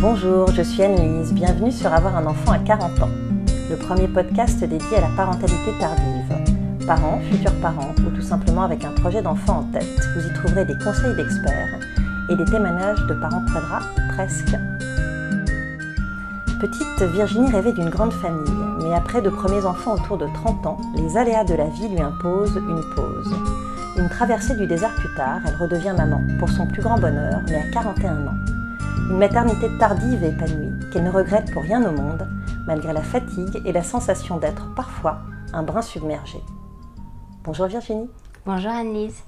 Bonjour, je suis Anne-Lise, bienvenue sur Avoir un enfant à 40 ans, le premier podcast dédié à la parentalité tardive. Parents, futurs parents ou tout simplement avec un projet d'enfant en tête, vous y trouverez des conseils d'experts et des témoignages de parents quadras, presque. Petite, Virginie rêvait d'une grande famille, mais après de premiers enfants autour de 30 ans, les aléas de la vie lui imposent une pause. Une traversée du désert plus tard, elle redevient maman, pour son plus grand bonheur, mais à 41 ans. Une maternité tardive et épanouie, qu'elle ne regrette pour rien au monde, malgré la fatigue et la sensation d'être parfois un brin submergé. Bonjour Virginie. Bonjour Annelise.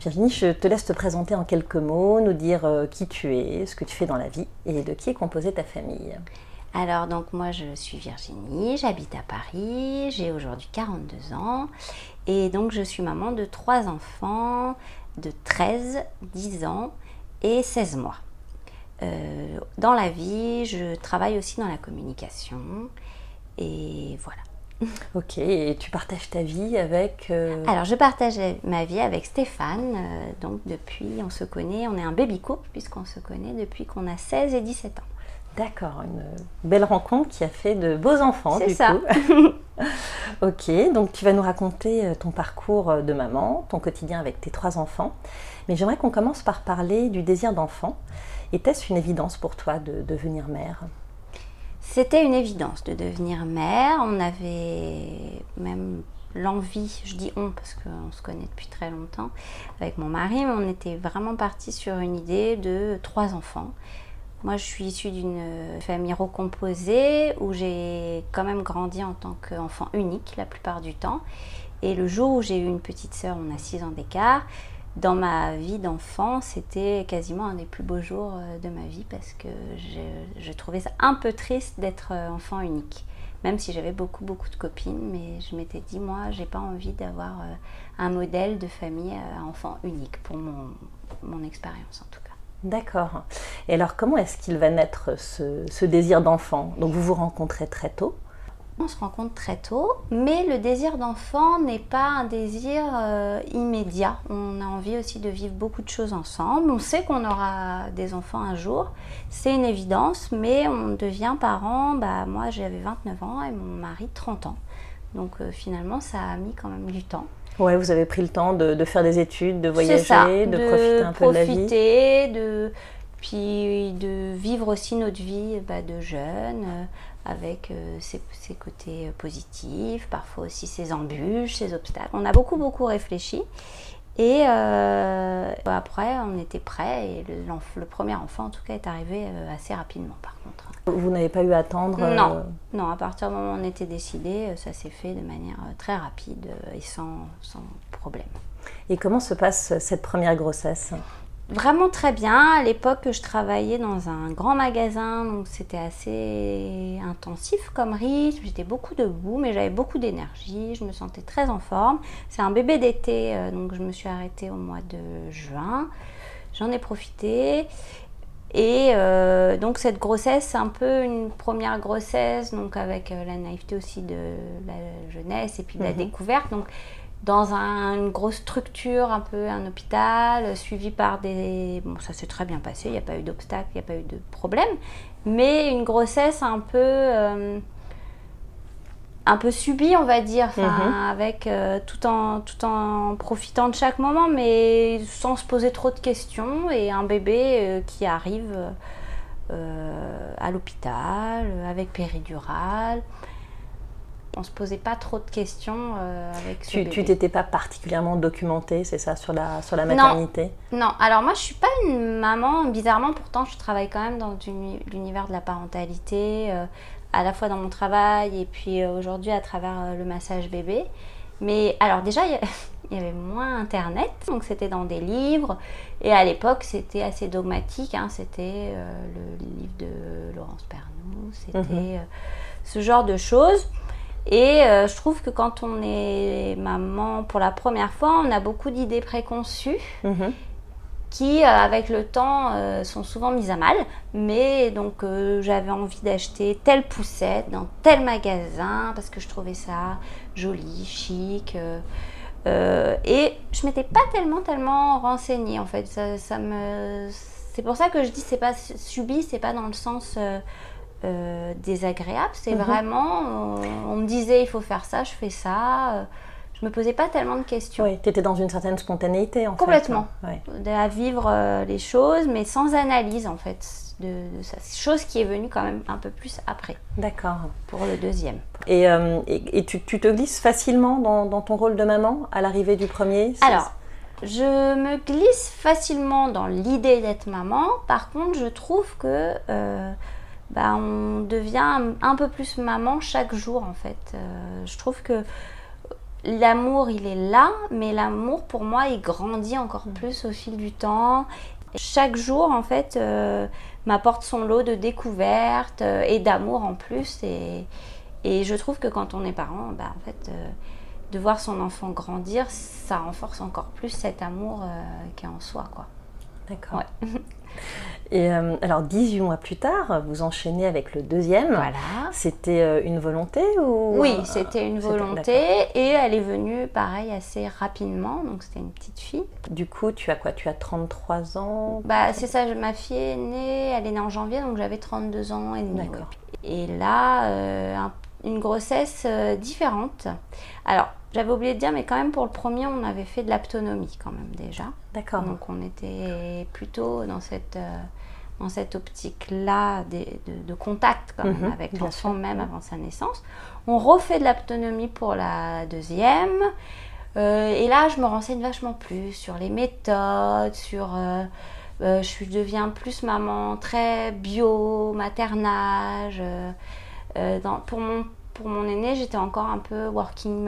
Virginie, je te laisse te présenter en quelques mots, nous dire euh, qui tu es, ce que tu fais dans la vie et de qui est composée ta famille. Alors donc moi je suis Virginie, j'habite à Paris, j'ai aujourd'hui 42 ans et donc je suis maman de trois enfants de 13, 10 ans et 16 mois. Euh, dans la vie, je travaille aussi dans la communication et voilà. Ok, et tu partages ta vie avec euh, Alors, je partage ma vie avec Stéphane. euh, donc, depuis, on se connaît, on est un baby couple, puisqu'on se connaît depuis qu'on a 16 et 17 ans. D'accord, une belle rencontre qui a fait de beaux enfants C'est ça. coup. ok, donc tu vas nous raconter ton parcours de maman, ton quotidien avec tes trois enfants. Mais j'aimerais qu'on commence par parler du désir d'enfant. Était-ce une évidence pour toi de devenir mère? C'était une évidence de devenir mère. On avait même l'envie, je dis on parce qu'on se connaît depuis très longtemps avec mon mari, mais on était vraiment parti sur une idée de trois enfants. Moi, je suis issue d'une famille recomposée où j'ai quand même grandi en tant qu'enfant unique la plupart du temps. Et le jour où j'ai eu une petite sœur, on a six ans d'écart, dans ma vie d'enfant, c'était quasiment un des plus beaux jours euh, de ma vie parce que je, trouvais ça un peu triste d'être euh, enfant unique. Même si j'avais beaucoup, beaucoup de copines, mais je m'étais dit, moi, j'ai pas envie d'avoir euh, un modèle de famille à enfant unique pour mon, mon expérience en tout cas. D'accord. Et alors comment est-ce qu'il va naître ce, ce désir d'enfant? Donc vous vous rencontrez très tôt? On se rencontre très tôt, mais le désir d'enfant n'est pas un désir euh, immédiat. On a envie aussi de vivre beaucoup de choses ensemble. On sait qu'on aura des enfants un jour, c'est une évidence, mais on devient parent. Bah, moi, j'avais 29 ans et mon mari 30 ans. Donc euh, finalement, ça a mis quand même du temps. Ouais, vous avez pris le temps de, de faire des études, de voyager, ça, de, profiter un peu de la vie. profiter, de puis de vivre aussi notre vie bah, de jeune euh, avec euh, ses, ses côtés euh, positifs, parfois aussi ses embûches, ses obstacles. On a beaucoup beaucoup réfléchi et euh, après on était prêts et le, premier enfant en tout cas est arrivé assez rapidement par contre. Vous n'avez pas eu à attendre euh, Non, non, à partir du moment où on était décidé, ça s'est fait de manière très rapide et sans, sans problème. Et comment se passe cette première grossesse? Vraiment très bien. À l'époque, je travaillais dans un grand magasin, donc c'était assez intensif comme rythme. J'étais beaucoup debout, mais j'avais beaucoup d'énergie. Je me sentais très en forme. C'est un bébé d'été, euh, donc je me suis arrêtée au mois de juin. J'en ai profité. Et euh, donc cette grossesse, c'est un peu une première grossesse, donc avec euh, la naïveté aussi de la jeunesse et puis de la Mhm. découverte. Donc dans un- une grosse structure, un peu un hôpital, euh, suivi par des... Bon, ça s'est très bien passé, il n'y a pas eu d'obstacle, il n'y a pas eu de problème. Mais une grossesse un peu... euh, un peu subie, on va dire, Mhm. avec euh, tout en tout en profitant de chaque moment, mais sans se poser trop de questions. Et un bébé euh, qui arrive à l'hôpital avec péridurale. On se posait pas trop de questions euh, avec ce Tu bébé. tu t'étais pas particulièrement documentée, c'est ça, sur la, sur la maternité? Non, alors moi je suis pas une maman, bizarrement pourtant je travaille quand même dans uni- l'univers de la parentalité, euh, à la fois dans mon travail et puis euh, aujourd'hui à travers le massage bébé. Mais alors déjà il y, avait moins internet, donc c'était dans des livres et à l'époque c'était assez dogmatique, hein, c'était le livre de Laurence Pernou, c'était Mhm. ce genre de choses. Et euh, je trouve que quand on est maman pour la première fois, on a beaucoup d'idées préconçues Mhm. qui, euh, avec le temps, euh, sont souvent mises à mal. Mais donc, j'avais envie d'acheter telle poussette dans tel magasin parce que je trouvais ça joli, chic. et je m'étais pas tellement, tellement renseignée en fait. Ça, ça me C'est pour ça que je dis c'est pas subi, c'est pas dans le sens euh, euh, désagréable, c'est Mhm. vraiment, on, on me disait il faut faire ça, je fais ça. euh, je me posais pas tellement de questions. Oui, tu étais dans une certaine spontanéité en Complètement. fait. Ouais. De- à vivre euh, les choses, mais sans analyse en fait de, de ça. Chose qui est venue quand même un peu plus après, D'accord. pour le deuxième. Et, euh, et, et tu, tu te glisses facilement dans, dans ton rôle de maman à l'arrivée du premier Alors, je me glisse facilement dans l'idée d'être maman. Par contre, je trouve que euh, bah, on devient un, peu plus maman chaque jour en fait. Euh, je trouve que l'amour, il est là, mais l'amour pour moi, il grandit encore plus au fil du temps. Chaque jour, en fait, euh, m'apporte son lot de découvertes euh, et d'amour en plus. Et, et je trouve que quand on est parent, bah, en fait, euh, de voir son enfant grandir, ça renforce encore plus cet amour qui est en soi, quoi. D'accord. Ouais. Et euh, alors, 18 mois plus tard, vous enchaînez avec le deuxième. Voilà. C'était euh, une volonté ou Oui, euh, c'était une volonté et elle est venue pareil assez rapidement. Donc c'était une petite fille. Du coup, tu as quoi? Tu as 33 ans? Bah c'est ça, je- ma fille est née, elle est née en janvier donc j'avais 32 ans et demi. D'accord. Et là, euh, un- une grossesse différente. Alors j'avais oublié de dire, mais quand même pour le premier, on avait fait de l'autonomie quand même déjà. D'accord. Donc on était plutôt dans cette, euh, dans cette optique-là de, de contact quand même Mhm, avec l'enfant même avant sa naissance. On refait de l'autonomie pour la deuxième. Euh, et là, je me renseigne vachement plus sur les méthodes, sur... euh, euh, je deviens plus maman très bio, maternage. euh, dans- pour, mon, pour mon aîné, j'étais encore un peu working mom,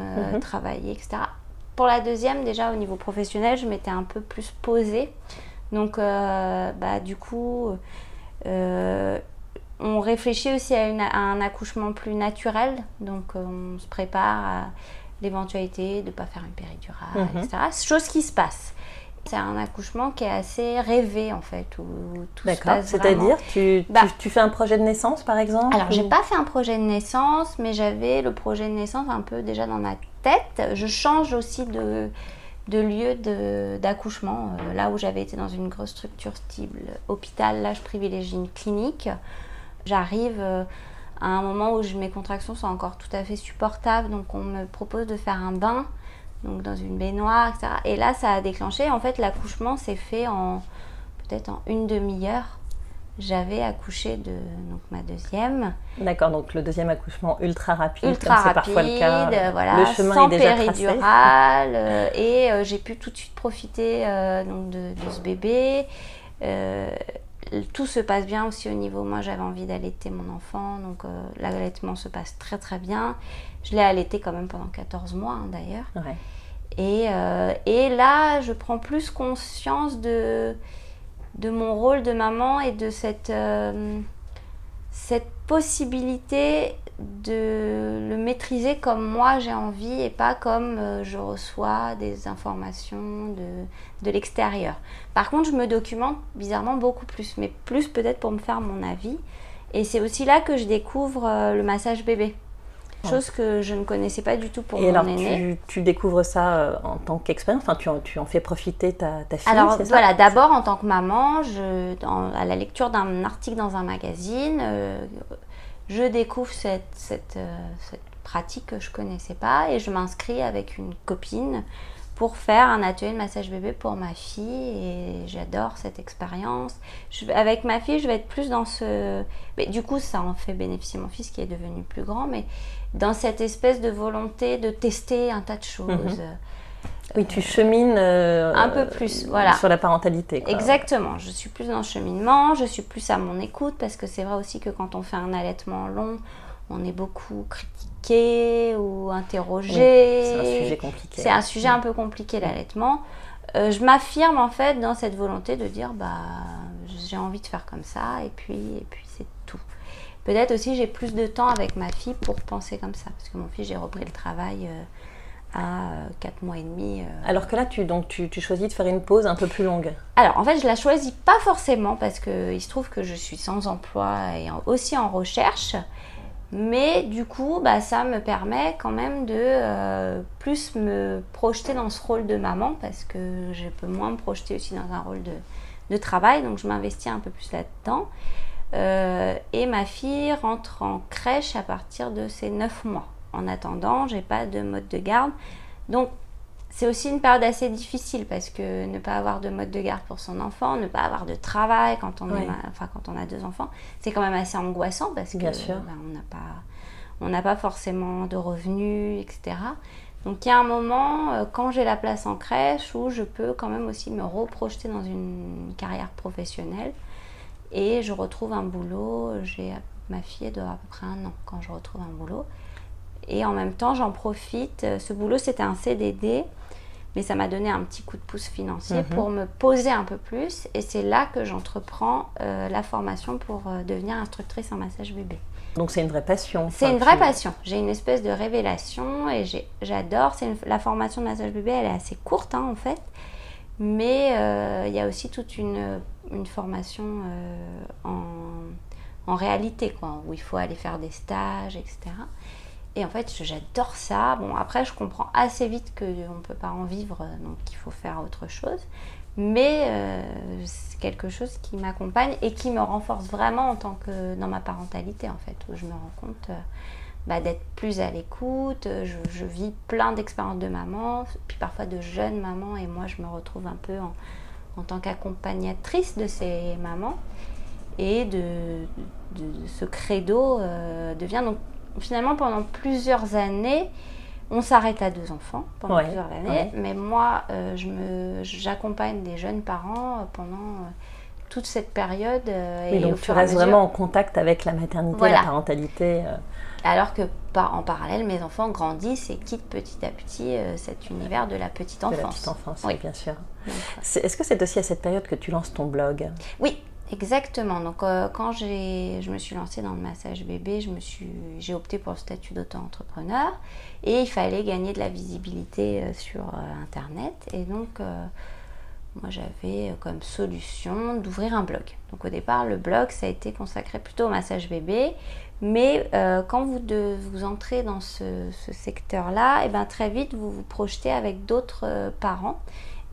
euh, Mhm. travailler, etc. Pour la deuxième, déjà au niveau professionnel, je m'étais un peu plus posée. Donc, euh, bah, du coup, euh, on réfléchit aussi à, une- à un accouchement plus naturel. Donc, euh, on se prépare à l'éventualité de ne pas faire une péridurale, Mhm. etc. Chose qui se passe. C'est un accouchement qui est assez rêvé, en fait, où tout se D'accord. passe vraiment. C'est-à-dire, tu, Bah. tu fais un projet de naissance, par exemple Alors, j'ai ou- pas fait un projet de naissance, mais j'avais le projet de naissance un peu déjà dans ma tête. Je change aussi de, de lieu de- d'accouchement. Euh, là où j'avais été dans une grosse structure style hôpital, là, je privilégie une clinique. J'arrive euh, à un moment où je- mes contractions sont encore tout à fait supportables, donc on me propose de faire un bain, donc dans une baignoire, etc. Et là, ça a déclenché. En fait, l'accouchement s'est fait en peut-être en une demi-heure. J'avais accouché de donc ma deuxième. D'accord, donc le deuxième accouchement ultra rapide, ultra comme c'est rapide, parfois le cas. euh, voilà, le chemin sans est déjà péridurale, euh, et euh, j'ai pu tout de suite profiter donc de, de ce bébé. Tout se passe bien aussi au niveau. Moi, j'avais envie d'allaiter mon enfant, donc l'allaitement se passe très très bien. Je l'ai allaité quand même pendant 14 mois hein, d'ailleurs. Ouais. Et, euh, et là, je prends plus conscience de, mon rôle de maman et de cette, euh, cette possibilité de le maîtriser comme moi j'ai envie et pas comme euh, je reçois des informations de, l'extérieur. Par contre, je me documente bizarrement beaucoup plus, mais plus peut-être pour me faire mon avis. Et c'est aussi là que je découvre le massage bébé. Chose que je ne connaissais pas du tout pour Et mon alors, aîné. tu, tu découvres ça euh, en tant qu'expérience enfin, tu, en, tu en fais profiter ta, ta fille Alors voilà, d'abord en tant que maman, je, dans- à la lecture d'un article dans un magazine, euh, je découvre cette, cette, euh, cette pratique que je connaissais pas et je m'inscris avec une copine pour faire un atelier de massage bébé pour ma fille et j'adore cette expérience. Avec ma fille, je vais être plus dans ce... Mais du coup, ça en fait bénéficier mon fils qui est devenu plus grand, mais dans cette espèce de volonté de tester un tas de choses. Mhm. Oui, tu chemines euh, Un peu plus, voilà. sur la parentalité. quoi. Exactement, je suis plus dans le cheminement, je suis plus à mon écoute parce que c'est vrai aussi que quand on fait un allaitement long, on est beaucoup critiqué ou interrogé. C'est un sujet compliqué. C'est un sujet un peu compliqué l'allaitement. Euh, je m'affirme en fait dans cette volonté de dire bah j'ai envie de faire comme ça et puis et puis c'est tout. Peut-être aussi j'ai plus de temps avec ma fille pour penser comme ça parce que mon fils j'ai repris le travail euh, à 4 mois et demi. euh, Alors que là, tu, donc, tu, tu choisis de faire une pause un peu plus longue. alors en fait, je la choisis pas forcément parce que il se trouve que je suis sans emploi et en- aussi en recherche. Mais du coup, bah, ça me permet quand même de euh, plus me projeter dans ce rôle de maman parce que je peux moins me projeter aussi dans un rôle de, travail, donc je m'investis un peu plus là-dedans. Euh, et ma fille rentre en crèche à partir de ses 9 mois. En attendant, j'ai pas de mode de garde. Donc, c'est aussi une période assez difficile parce que ne pas avoir de mode de garde pour son enfant, ne pas avoir de travail quand on, enfin, quand on a deux enfants, c'est quand même assez angoissant parce que ben, on n'a pas, on n'a pas forcément de revenus, etc. Donc il y a un moment, euh, quand j'ai la place en crèche, où je peux quand même aussi me reprojeter dans une carrière professionnelle. Et je retrouve un boulot, j'ai ma fille doit à peu près un an quand je retrouve un boulot. Et en même temps, j'en profite. Ce boulot, c'était un CDD, mais ça m'a donné un petit coup de pouce financier mhm. pour me poser un peu plus. Et c'est là que j'entreprends euh, la formation pour euh, devenir instructrice en massage bébé. Donc c'est une vraie passion. C'est une vraie passion. J'ai une espèce de révélation et j'adore. La formation de massage bébé, elle est assez courte hein, en fait. Mais euh, il y a aussi toute une, une formation en, en, réalité, quoi, où il faut aller faire des stages, etc. Et en fait, j'adore ça. Bon, après, je comprends assez vite qu'on ne peut pas en vivre, donc il faut faire autre chose. Mais euh, c'est quelque chose qui m'accompagne et qui me renforce vraiment en tant que dans ma parentalité, en fait, où je me rends compte euh, bah, d'être plus à l'écoute. Je, vis plein d'expériences de maman, puis parfois de jeunes mamans, et moi, je me retrouve un peu en, en tant qu'accompagnatrice de ces mamans. Et de, ce credo euh, devient donc finalement, pendant plusieurs années, on s'arrête à deux enfants pendant plusieurs années. Mais moi, euh, je j'accompagne des jeunes parents euh, pendant euh, toute cette période. et donc tu restes vraiment en contact avec la maternité, la parentalité. Alors que en parallèle, mes enfants grandissent et quittent petit à petit cet univers de la petite enfance. De la petite enfance, oui, bien sûr. Est-ce que c'est aussi à cette période que tu lances ton blog? Oui, Exactement. Donc, euh, quand je me suis lancée dans le massage bébé, j'ai opté pour le statut d'auto-entrepreneur et il fallait gagner de la visibilité euh, sur euh, Internet. Et donc, moi, j'avais comme solution d'ouvrir un blog. Donc, au départ, le blog, ça a été consacré plutôt au massage bébé. Mais quand vous, vous entrez dans ce, secteur-là, et eh ben, très vite, vous vous projetez avec d'autres parents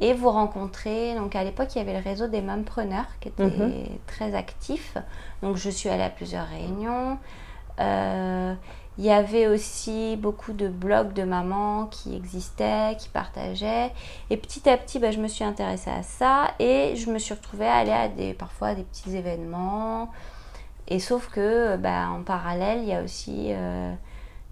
et vous rencontrez, donc à l'époque il y avait le réseau des mompreneurs qui était mhm. très actif, donc je suis allée à plusieurs réunions. Euh, il y avait aussi beaucoup de blogs de mamans qui existaient, qui partageaient. Et petit à petit, bah, je me suis intéressée à ça et je me suis retrouvée à aller à des, parfois à des petits événements. Et sauf que bah, en parallèle, il y a aussi euh,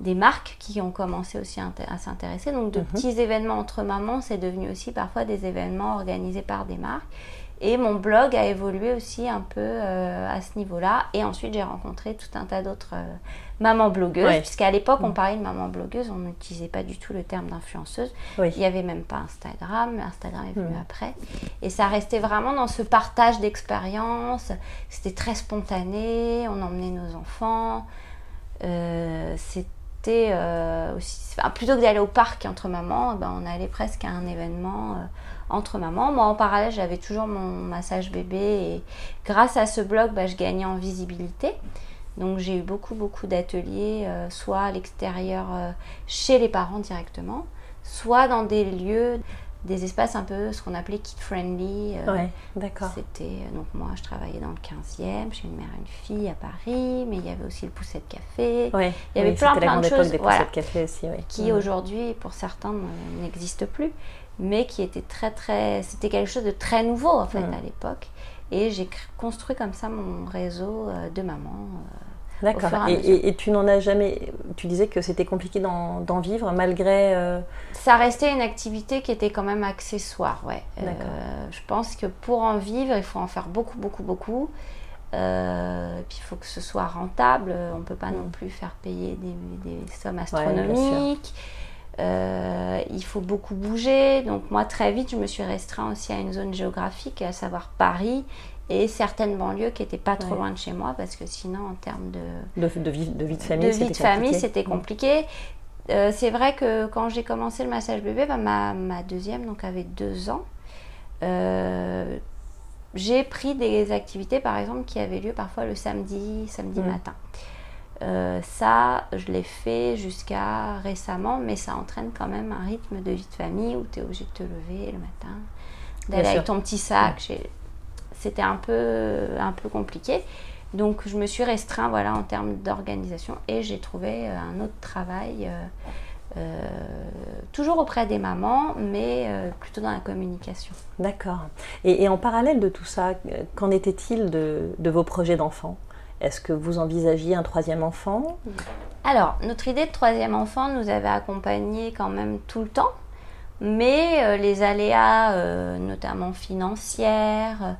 des marques qui ont commencé aussi à s'intéresser. Donc de mhm. petits événements entre mamans, c'est devenu aussi parfois des événements organisés par des marques. Et mon blog a évolué aussi un peu euh, à ce niveau-là. Et ensuite, j'ai rencontré tout un tas d'autres euh, mamans blogueuses, puisqu'à l'époque, on mhm. parlait de maman blogueuse, on n'utilisait pas du tout le terme d'influenceuse. Il n'y avait même pas Instagram, Instagram est venu mhm. après. Et ça restait vraiment dans ce partage d'expériences. C'était très spontané, on emmenait nos enfants. Euh, c'était euh, plutôt que d'aller au parc entre mamans, ben, on allait presque à un événement euh, entre mamans. Moi, en parallèle, j'avais toujours mon massage bébé et grâce à ce blog, ben, je gagnais en visibilité. Donc, j'ai eu beaucoup, beaucoup d'ateliers, euh, soit à l'extérieur chez les parents directement, soit dans des lieux des espaces un peu ce qu'on appelait kid friendly. Euh, ouais, d'accord. C'était euh, donc moi je travaillais dans le 15e, chez une mère et une fille à Paris, mais il y avait aussi le Poussette Café. Ouais, il y avait plein plein de choses des voilà, Café aussi, qui aujourd'hui pour certains n'existent plus, mais qui était très très c'était quelque chose de très nouveau en fait mm. à l'époque et j'ai construit comme ça mon réseau euh, de mamans D'accord. Et, tu n'en as jamais. Tu disais que c'était compliqué d'en vivre malgré. Euh, Ça restait une activité qui était quand même accessoire, ouais. Euh, je pense que pour en vivre, il faut en faire beaucoup, beaucoup, beaucoup. Euh, puis il faut que ce soit rentable. On ne peut pas non mm. plus faire payer des, sommes astronomiques. il faut beaucoup bouger. Donc moi, très vite, je me suis restreint aussi à une zone géographique, à savoir Paris et certaines banlieues qui n'étaient pas trop loin de chez moi parce que sinon en termes de, de, vie, de vie de famille, de vie de famille c'était compliqué. Euh, c'est vrai que quand j'ai commencé le massage bébé, bah, ma, ma, deuxième donc avait deux ans. Euh, j'ai pris des activités par exemple qui avaient lieu parfois le samedi, samedi mmh. matin. Euh, ça, je l'ai fait jusqu'à récemment, mais ça entraîne quand même un rythme de vie de famille où tu es obligé de te lever le matin, d'aller avec ton petit sac. Mmh c'était un peu, un peu compliqué. Donc je me suis restreint voilà, en termes d'organisation et j'ai trouvé euh, un autre travail, euh, euh, toujours auprès des mamans, mais plutôt dans la communication. D'accord. Et, en parallèle de tout ça, qu'en était-il de, de, vos projets d'enfants? Est-ce que vous envisagiez un troisième enfant? Alors, notre idée de troisième enfant nous avait accompagnés quand même tout le temps mais euh, les aléas, euh, notamment financières,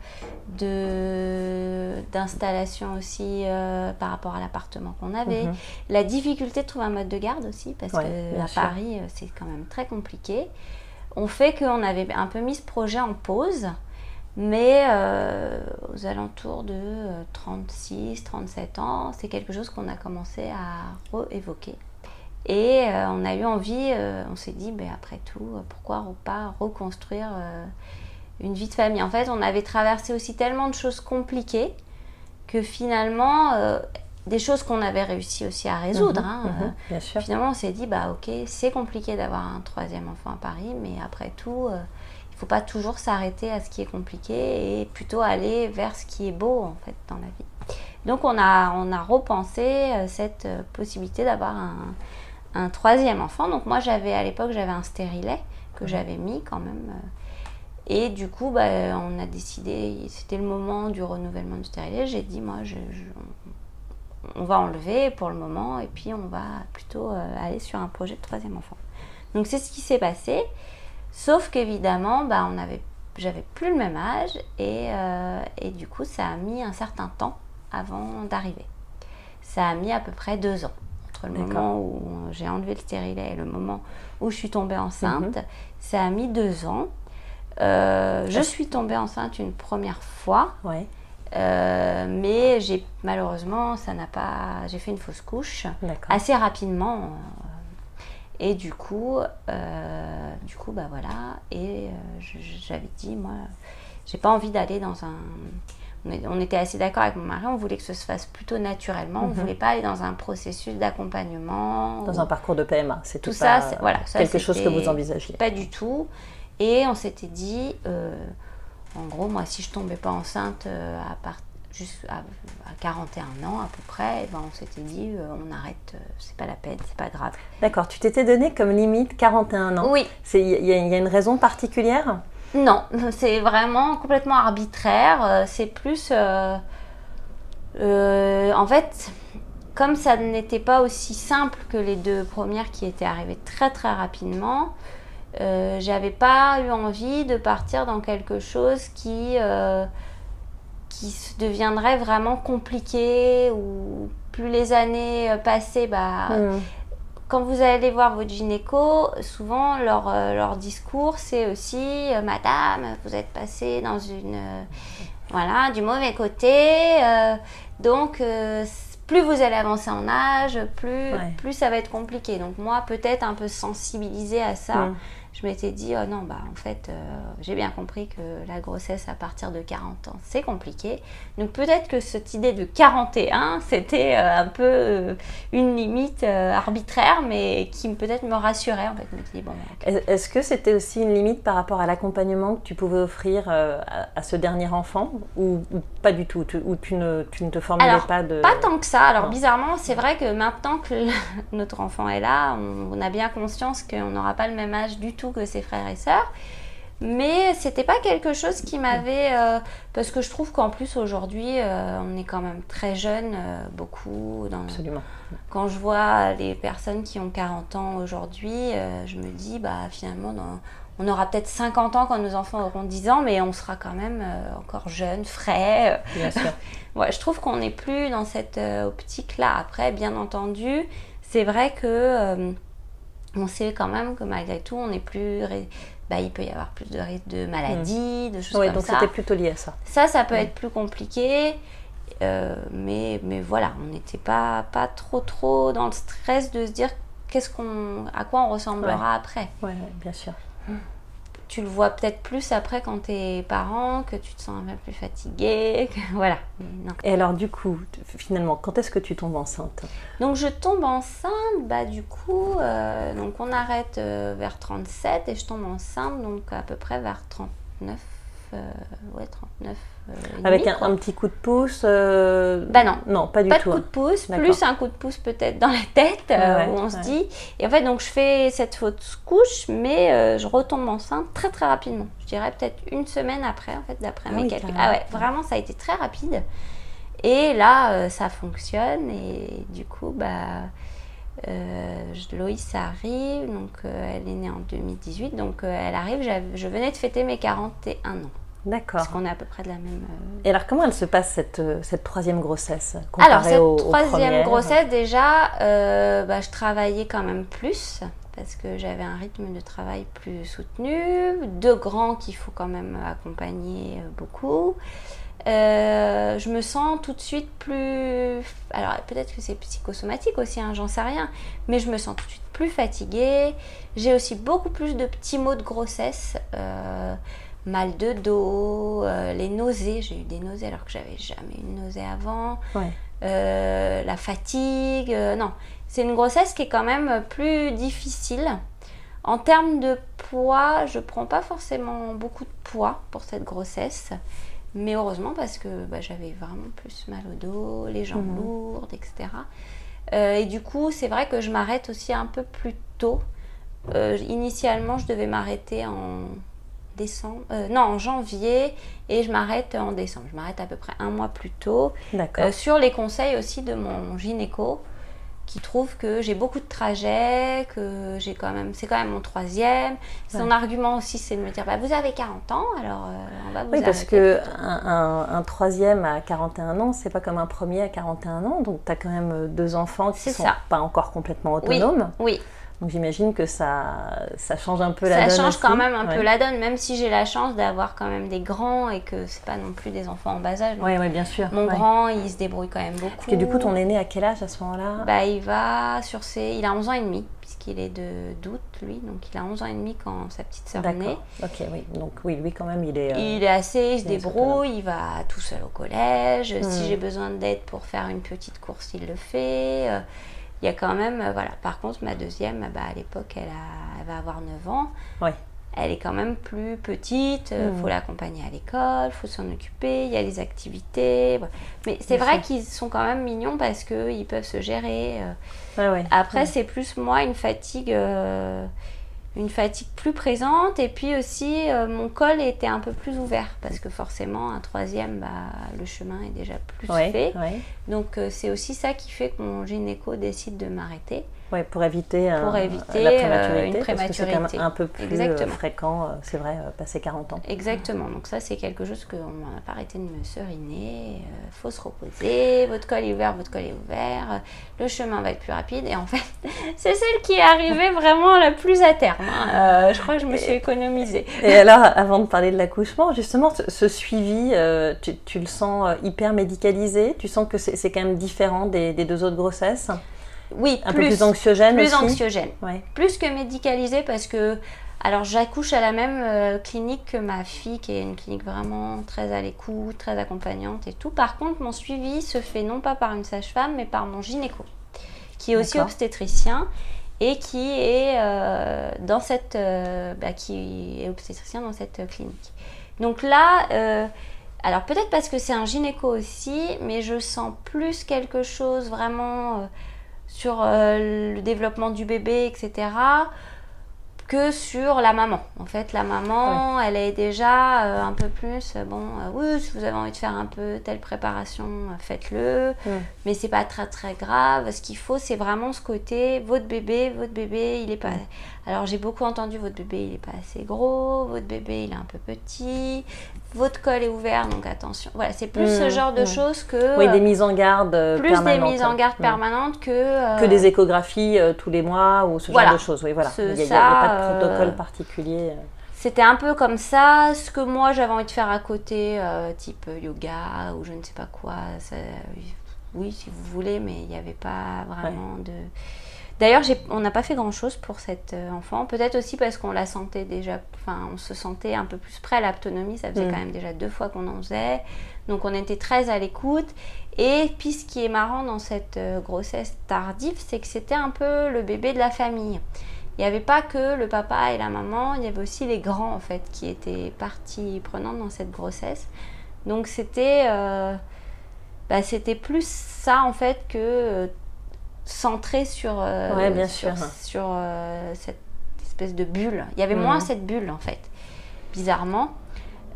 d'installation aussi euh, par rapport à l'appartement qu'on avait, mhm. la difficulté de trouver un mode de garde aussi, parce que à Paris, c'est quand même très compliqué, ont fait qu'on avait un peu mis ce projet en pause. Mais aux alentours de 36, 37 ans, c'est quelque chose qu'on a commencé à réévoquer. Et euh, on a eu envie, euh, on s'est dit, ben, après tout, pourquoi pas reconstruire euh, une vie de famille En fait, on avait traversé aussi tellement de choses compliquées que finalement, des choses qu'on avait réussi aussi à résoudre. Mhm, hein, mhm, finalement, on s'est dit, bah ok, c'est compliqué d'avoir un troisième enfant à Paris, mais après tout, il ne faut pas toujours s'arrêter à ce qui est compliqué et plutôt aller vers ce qui est beau en fait dans la vie. Donc on a, on a repensé cette possibilité d'avoir un, un troisième enfant. Donc moi j'avais à l'époque j'avais un stérilet que j'avais mis quand même. Euh, et du coup bah, on a décidé, c'était le moment du renouvellement du stérilet. J'ai dit moi je, on va enlever pour le moment et puis on va plutôt euh, aller sur un projet de troisième enfant. Donc c'est ce qui s'est passé. Sauf qu'évidemment bah, on avait, j'avais plus le même âge et, euh, et du coup ça a mis un certain temps avant d'arriver. Ça a mis à peu près deux ans le moment où j'ai enlevé le stérilet et le moment où je suis tombée enceinte. Mhm. Ça a mis deux ans. Euh, je suis tombée enceinte une première fois. Euh, mais j'ai malheureusement, ça n'a pas. J'ai fait une fausse couche assez rapidement. Euh, et du coup, du coup, bah voilà. Et j'avais dit, moi, j'ai pas envie d'aller dans un on était assez d'accord avec mon mari, on voulait que ce se fasse plutôt naturellement, on ne mhm. voulait pas aller dans un processus d'accompagnement. Dans un parcours de PMA, c'est tout, ça. voilà, quelque chose que vous envisagiez. Pas du tout. Et on s'était dit, euh, en gros, moi, si je tombais pas enceinte euh, à, part, juste à, 41 ans à peu près, ben, on s'était dit, euh, on arrête, c'est pas la peine, c'est pas grave. D'accord, tu t'étais donné comme limite 41 ans. Oui. Il y, y, a une raison particulière? Non, c'est vraiment complètement arbitraire. Euh, c'est plus. Euh, euh, en fait, comme ça n'était pas aussi simple que les deux premières qui étaient arrivées très très rapidement, j'avais pas eu envie de partir dans quelque chose qui, qui deviendrait vraiment compliqué ou plus les années passaient, bah. Mmh quand vous allez voir votre gynéco, souvent leur, euh, leur discours c'est aussi euh, Madame, vous êtes passée dans une euh, voilà du mauvais côté, donc plus vous allez avancer en âge, plus plus ça va être compliqué. Donc moi peut-être un peu sensibilisée à ça. Mm je m'étais dit, oh non, bah en fait, euh, j'ai bien compris que la grossesse à partir de 40 ans, c'est compliqué. Donc peut-être que cette idée de 41, c'était euh, un peu euh, une limite arbitraire, mais qui peut-être me rassurait. En fait, bon, Est-ce que c'était aussi une limite par rapport à l'accompagnement que tu pouvais offrir à, ce dernier enfant ou, pas du tout? Ou tu ne, tu ne te formulais pas de... Pas tant que ça. Alors bizarrement, c'est vrai que maintenant que notre enfant est là, on, on a bien conscience qu'on n'aura pas le même âge du tout que ses frères et sœurs. Mais c'était pas quelque chose qui m'avait. Euh, parce que je trouve qu'en plus aujourd'hui, euh, on est quand même très jeune, euh, beaucoup. Dans, Absolument. Quand je vois les personnes qui ont 40 ans aujourd'hui, je me dis, bah finalement, on aura peut-être 50 ans quand nos enfants auront 10 ans, mais on sera quand même encore jeune, frais. Bien sûr. ouais, je trouve qu'on n'est plus dans cette optique-là. Après, bien entendu, c'est vrai que on sait quand même que malgré tout, on est plus. Bah, il peut y avoir plus de risques de maladies, de choses comme donc ça. donc c'était plutôt lié à ça. Ça, ça peut être plus compliqué. Euh, mais, mais voilà, on n'était pas, pas trop trop dans le stress de se dire qu'est-ce qu'on, à quoi on ressemblera après. Oui, bien sûr. Hum tu le vois peut-être plus après quand tu es parent, que tu te sens un peu plus fatigué, voilà. Et alors du coup, finalement, quand est-ce que tu tombes enceinte? Donc je tombe enceinte, bah du coup, euh, donc on arrête euh, vers 37 et je tombe enceinte donc à peu près vers 39, ouais, 39. Avec un, petit coup de pouce Bah non. Non, pas du tout. Pas de coup de pouce, plus un coup de pouce peut-être dans la tête, où on se dit. Et en fait, donc je fais cette fausse couche, mais je retombe enceinte très très rapidement. Je dirais peut-être une semaine après, en fait, d'après ah mes calculs. Ah ouais, vraiment, ça a été très rapide. Et là, ça fonctionne, et du coup, bah euh, Loïs arrive, donc euh, elle est née en 2018, donc euh, elle arrive, je venais de fêter mes 41 ans. D'accord. Parce qu'on est à peu près de la même. Et alors, comment elle se passe cette, cette troisième grossesse Alors, cette troisième grossesse, déjà, bah, je travaillais quand même plus parce que j'avais un rythme de travail plus soutenu, deux grands qu'il faut quand même accompagner beaucoup. Euh, je me sens tout de suite plus. Alors peut-être que c'est psychosomatique aussi, hein, j'en sais rien, mais je me sens tout de suite plus fatiguée. J'ai aussi beaucoup plus de petits maux de grossesse, euh, mal de dos, euh, les nausées. J'ai eu des nausées alors que j'avais jamais eu de nausées avant. la fatigue. non, c'est une grossesse qui est quand même plus difficile. En termes de poids, je prends pas forcément beaucoup de poids pour cette grossesse. Mais heureusement parce que bah, j'avais vraiment plus mal au dos, les jambes mhm. lourdes, etc. Euh, et du coup, c'est vrai que je m'arrête aussi un peu plus tôt. Euh, initialement, je devais m'arrêter en décembre, euh, non, en janvier, et je m'arrête en décembre. Je m'arrête à peu près un mois plus tôt. sur les conseils aussi de mon gynéco qui trouve que j'ai beaucoup de trajets, que j'ai quand même, c'est quand même mon troisième. Son argument aussi, c'est de me dire, bah, vous avez 40 ans, alors euh, on va vous Oui, parce que un, un, troisième à 41 ans, c'est pas comme un premier à 41 ans, donc tu as quand même deux enfants qui sont pas encore complètement autonomes. Oui. oui. Donc j'imagine que ça, ça change un peu la donne. Ça change quand même un peu la donne, même si j'ai la chance d'avoir quand même des grands et que c'est pas non plus des enfants en bas âge. Oui, ouais, bien sûr. Mon grand, il se débrouille quand même beaucoup. Et du coup, ton aîné à quel âge à ce moment-là? Bah, il va sur ses, il a 11 ans et demi puisqu'il est de d'août lui, donc il a 11 ans et demi quand sa petite sœur est née. Ok, oui. Donc oui, lui quand même, il est. Euh, il est assez, il se débrouille, il va tout seul au collège. Si hmm. j'ai besoin d'aide pour faire une petite course, il le fait. Il y a quand même, euh, voilà. Par contre, ma deuxième, bah, à l'époque, elle, elle, va avoir 9 ans. Oui. Elle est quand même plus petite, il euh, faut mmh. l'accompagner à l'école, il faut s'en occuper, il y a les activités. Mais c'est vrai qu'ils sont quand même mignons parce qu'ils peuvent se gérer. Euh. Ouais, Après, c'est plus moi une fatigue une fatigue plus présente. Et puis aussi euh, mon col était un peu plus ouvert parce que forcément un troisième bah, le chemin est déjà plus fait. donc euh, c'est aussi ça qui fait que mon gynéco décide de m'arrêter Ouais, pour éviter, pour éviter la prématurité, une prématurité. Parce que c'est un peu plus euh, fréquent, euh, c'est vrai, euh, passer 40 ans. Exactement. Donc ça, c'est quelque chose qu'on n'a pas arrêté de me seriner. Il faut se reposer. Votre col est ouvert, votre col est ouvert. Le chemin va être plus rapide. Et en fait, c'est celle qui est arrivée vraiment la plus à terme. Hein. je crois que je me suis économisée. Et alors, avant de parler de l'accouchement, justement, ce, suivi, tu, le sens hyper médicalisé? Tu sens que c'est quand même différent des, des deux autres grossesses? Oui, un plus, peu plus anxiogène plus anxiogène. Plus que médicalisé parce que alors j'accouche à la même euh, clinique que ma fille qui est une clinique vraiment très à l'écoute, très accompagnante et tout. Par contre, mon suivi se fait non pas par une sage-femme mais par mon gynéco qui est aussi obstétricien et qui est euh, dans cette euh, bah, qui est obstétricien dans cette clinique. Donc là alors peut-être parce que c'est un gynéco aussi, mais je sens plus quelque chose vraiment sur euh, le développement du bébé, etc., que sur la maman. En fait, la maman, elle est déjà euh, un peu plus, euh, bon, oui, si vous avez envie de faire un peu telle préparation, faites-le, mais c'est pas très très grave. Ce qu'il faut, c'est vraiment ce côté, votre bébé, votre bébé, il est pas... Alors j'ai beaucoup entendu, votre bébé, il est pas assez gros, votre bébé, il est un peu petit, votre col est ouvert, donc attention. Voilà, c'est plus ce mmh, genre de choses que. Oui, des mises en garde euh, plus permanentes. des mises en garde mmh. permanentes que. Euh, que des échographies euh, tous les mois ou ce genre de choses. Oui, voilà. il n'y a, pas de protocole particulier. C'était un peu comme ça, ce que moi j'avais envie de faire à côté, type yoga ou je ne sais pas quoi. oui, si vous voulez, mais il n'y avait pas vraiment de. D'ailleurs, on n'a pas fait grand-chose pour cet euh, enfant. Peut-être aussi parce qu'on la sentait déjà, enfin, on se sentait un peu plus près à l'autonomie. Ça faisait mm. quand même déjà deux fois qu'on en faisait. Donc, on était très à l'écoute. Et puis, ce qui est marrant dans cette euh, grossesse tardive, c'est que c'était un peu le bébé de la famille. il n'y avait pas que le papa et la maman, il y avait aussi les grands en fait qui étaient partie prenante dans cette grossesse. Donc c'était euh, bah, c'était plus ça en fait que centré sur, bien sur, sûr. sur, euh, cette espèce de bulle. Il y avait Mhm. moins cette bulle en fait, bizarrement,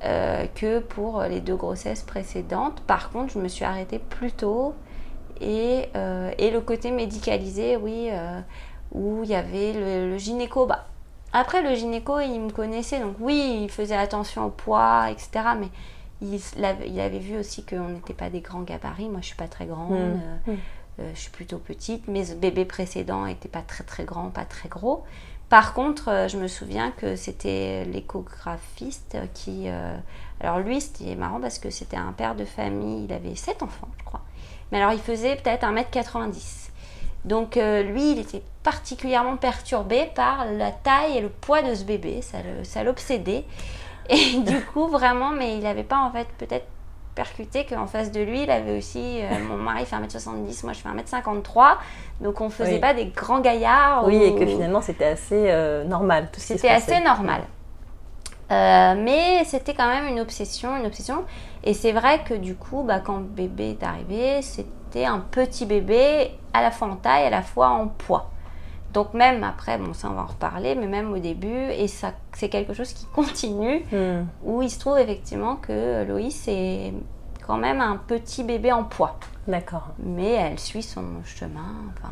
euh, que pour les deux grossesses précédentes. Par contre, je me suis arrêtée plus tôt et, euh, et le côté médicalisé, oui, euh, où il y avait le, le gynéco. Bah, après, le gynéco, il me connaissait, donc oui, il faisait attention au poids, etc. Mais il, l'avait- il avait vu aussi qu'on n'était pas des grands gabarits. Moi, je suis pas très grande. Mm. euh, Mm. Euh, je suis plutôt petite. Mes bébés précédents n'étaient pas très très grands, pas très gros. Par contre, euh, je me souviens que c'était l'échographiste qui... euh, alors lui, c'était marrant parce que c'était un père de famille, il avait sept enfants, je crois. Mais alors, il faisait peut-être 1m90. Donc lui, il était particulièrement perturbé par la taille et le poids de ce bébé. Ça l'obsédait. Et du coup, vraiment, mais il n'avait pas en fait peut-être percuté qu'en face de lui, il avait aussi... euh, mon mari fait 1m70, moi je fais 1m53. Donc on faisait Oui. pas des grands gaillards. Oui, ou- et que finalement c'était assez euh, normal tout ce qui se c'était assez normal. Euh, mais c'était quand même une obsession, une obsession. Et c'est vrai que du coup, bah, quand bébé est arrivé, c'était un petit bébé à la fois en taille, à la fois en poids. Donc même après, bon ça on va en reparler, mais même au début, et ça c'est quelque chose qui continue, Hmm. où il se trouve effectivement que Loïs est quand même un petit bébé en poids. D'accord. Mais elle suit son chemin. Enfin,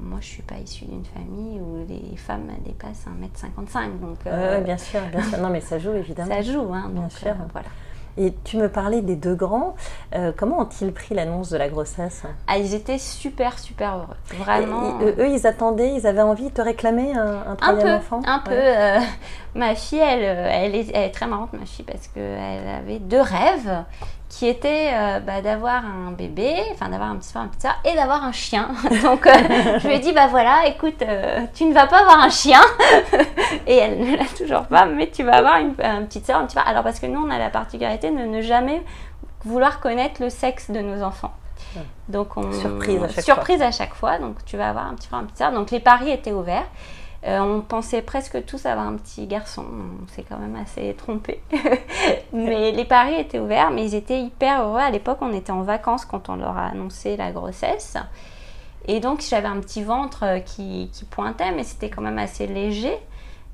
moi, je suis pas issue d'une famille où les femmes dépassent 1m55. Donc, euh, bien sûr, bien sûr. Non, mais ça joue évidemment. ça joue. Hein, Bien sûr. euh, voilà. Et tu me parlais des deux grands. Euh, comment ont-ils pris l'annonce de la grossesse? Ah, ils étaient super, super heureux. Vraiment. Et- et- eux, ils attendaient, ils avaient envie de te réclamer un, un un troisième peu, enfant? un peu. Euh, ma fille, elle, euh, elle, est, elle est très marrante, ma fille, parce qu'elle avait deux rêves qui étaient euh, bah, d'avoir un bébé, enfin d'avoir un petit frère, un petit soeur, et d'avoir un chien. Donc euh, je lui ai dit, bah voilà, écoute, euh, tu ne vas pas avoir un chien, et elle ne l'a toujours pas, mais tu vas avoir une, un petit soeur, un petit frère. Alors parce que nous, on a la particularité de ne jamais vouloir connaître le sexe de nos enfants. Donc on Surprise à chaque surprise à chaque fois. Donc tu vas avoir un petit frère, un petit soeur. Donc les paris étaient ouverts. Euh, on pensait presque tous avoir un petit garçon. On s'est quand même assez trompé. mais les paris étaient ouverts, mais ils étaient hyper heureux. À l'époque, on était en vacances quand on leur a annoncé la grossesse. Et donc j'avais un petit ventre euh, qui, qui pointait, mais c'était quand même assez léger.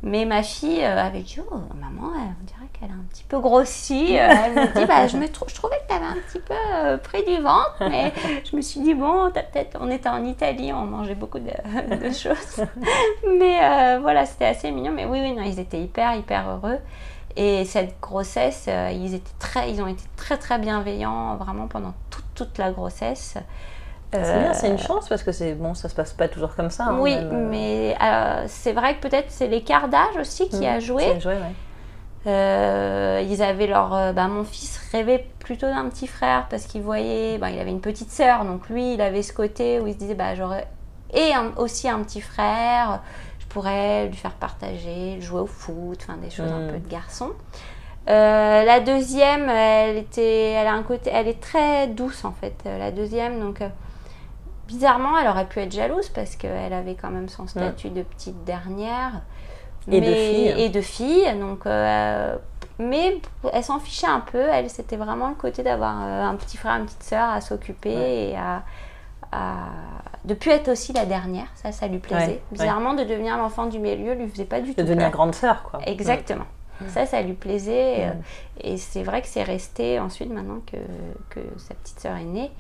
Mais ma fille avait dit Oh, maman, on dirait qu'elle a un petit peu grossi. Euh, Elle me dit bah, je, me trou- je trouvais que tu avais un petit peu euh, pris du ventre. Mais je me suis dit Bon, peut-être. On était en Italie, on mangeait beaucoup de, de choses. Mais euh, voilà, c'était assez mignon. Mais oui, oui, non, ils étaient hyper, hyper heureux. Et cette grossesse, euh, ils, étaient très, ils ont été très, très bienveillants vraiment pendant toute, toute la grossesse. C'est bien, Euh, c'est une chance parce que c'est bon, ça se passe pas toujours comme ça. hein, oui, même, euh, mais euh, c'est vrai que peut-être c'est l'écart d'âge aussi qui hmm, a joué. qui a joué, ouais. Euh, ils avaient leur, euh, bah, mon fils rêvait plutôt d'un petit frère parce qu'il voyait, bah, il avait une petite sœur, donc lui, il avait ce côté où il se disait, bah, j'aurais et un- aussi un petit frère, je pourrais lui faire partager, jouer au foot, enfin des choses un Mm. peu de garçon. Euh, la deuxième, elle était, elle a un côté, elle est très douce en fait. euh, La deuxième, donc euh, bizarrement, elle aurait pu être jalouse parce qu'elle avait quand même son statut de petite dernière. Et de fille. Et de fille, donc. euh, mais elle s'en fichait un peu. Elle, c'était vraiment le côté d'avoir euh, un petit frère, une petite sœur à s'occuper Ouais. et à, à- de plus être aussi la dernière. Ça, ça lui plaisait. Ouais, Bizarrement, de devenir l'enfant du milieu lui faisait pas du De tout devenir peur. grande sœur, quoi. Exactement. Ça, ça lui plaisait. Euh, Et c'est vrai que c'est resté ensuite, maintenant que, que sa petite sœur est née,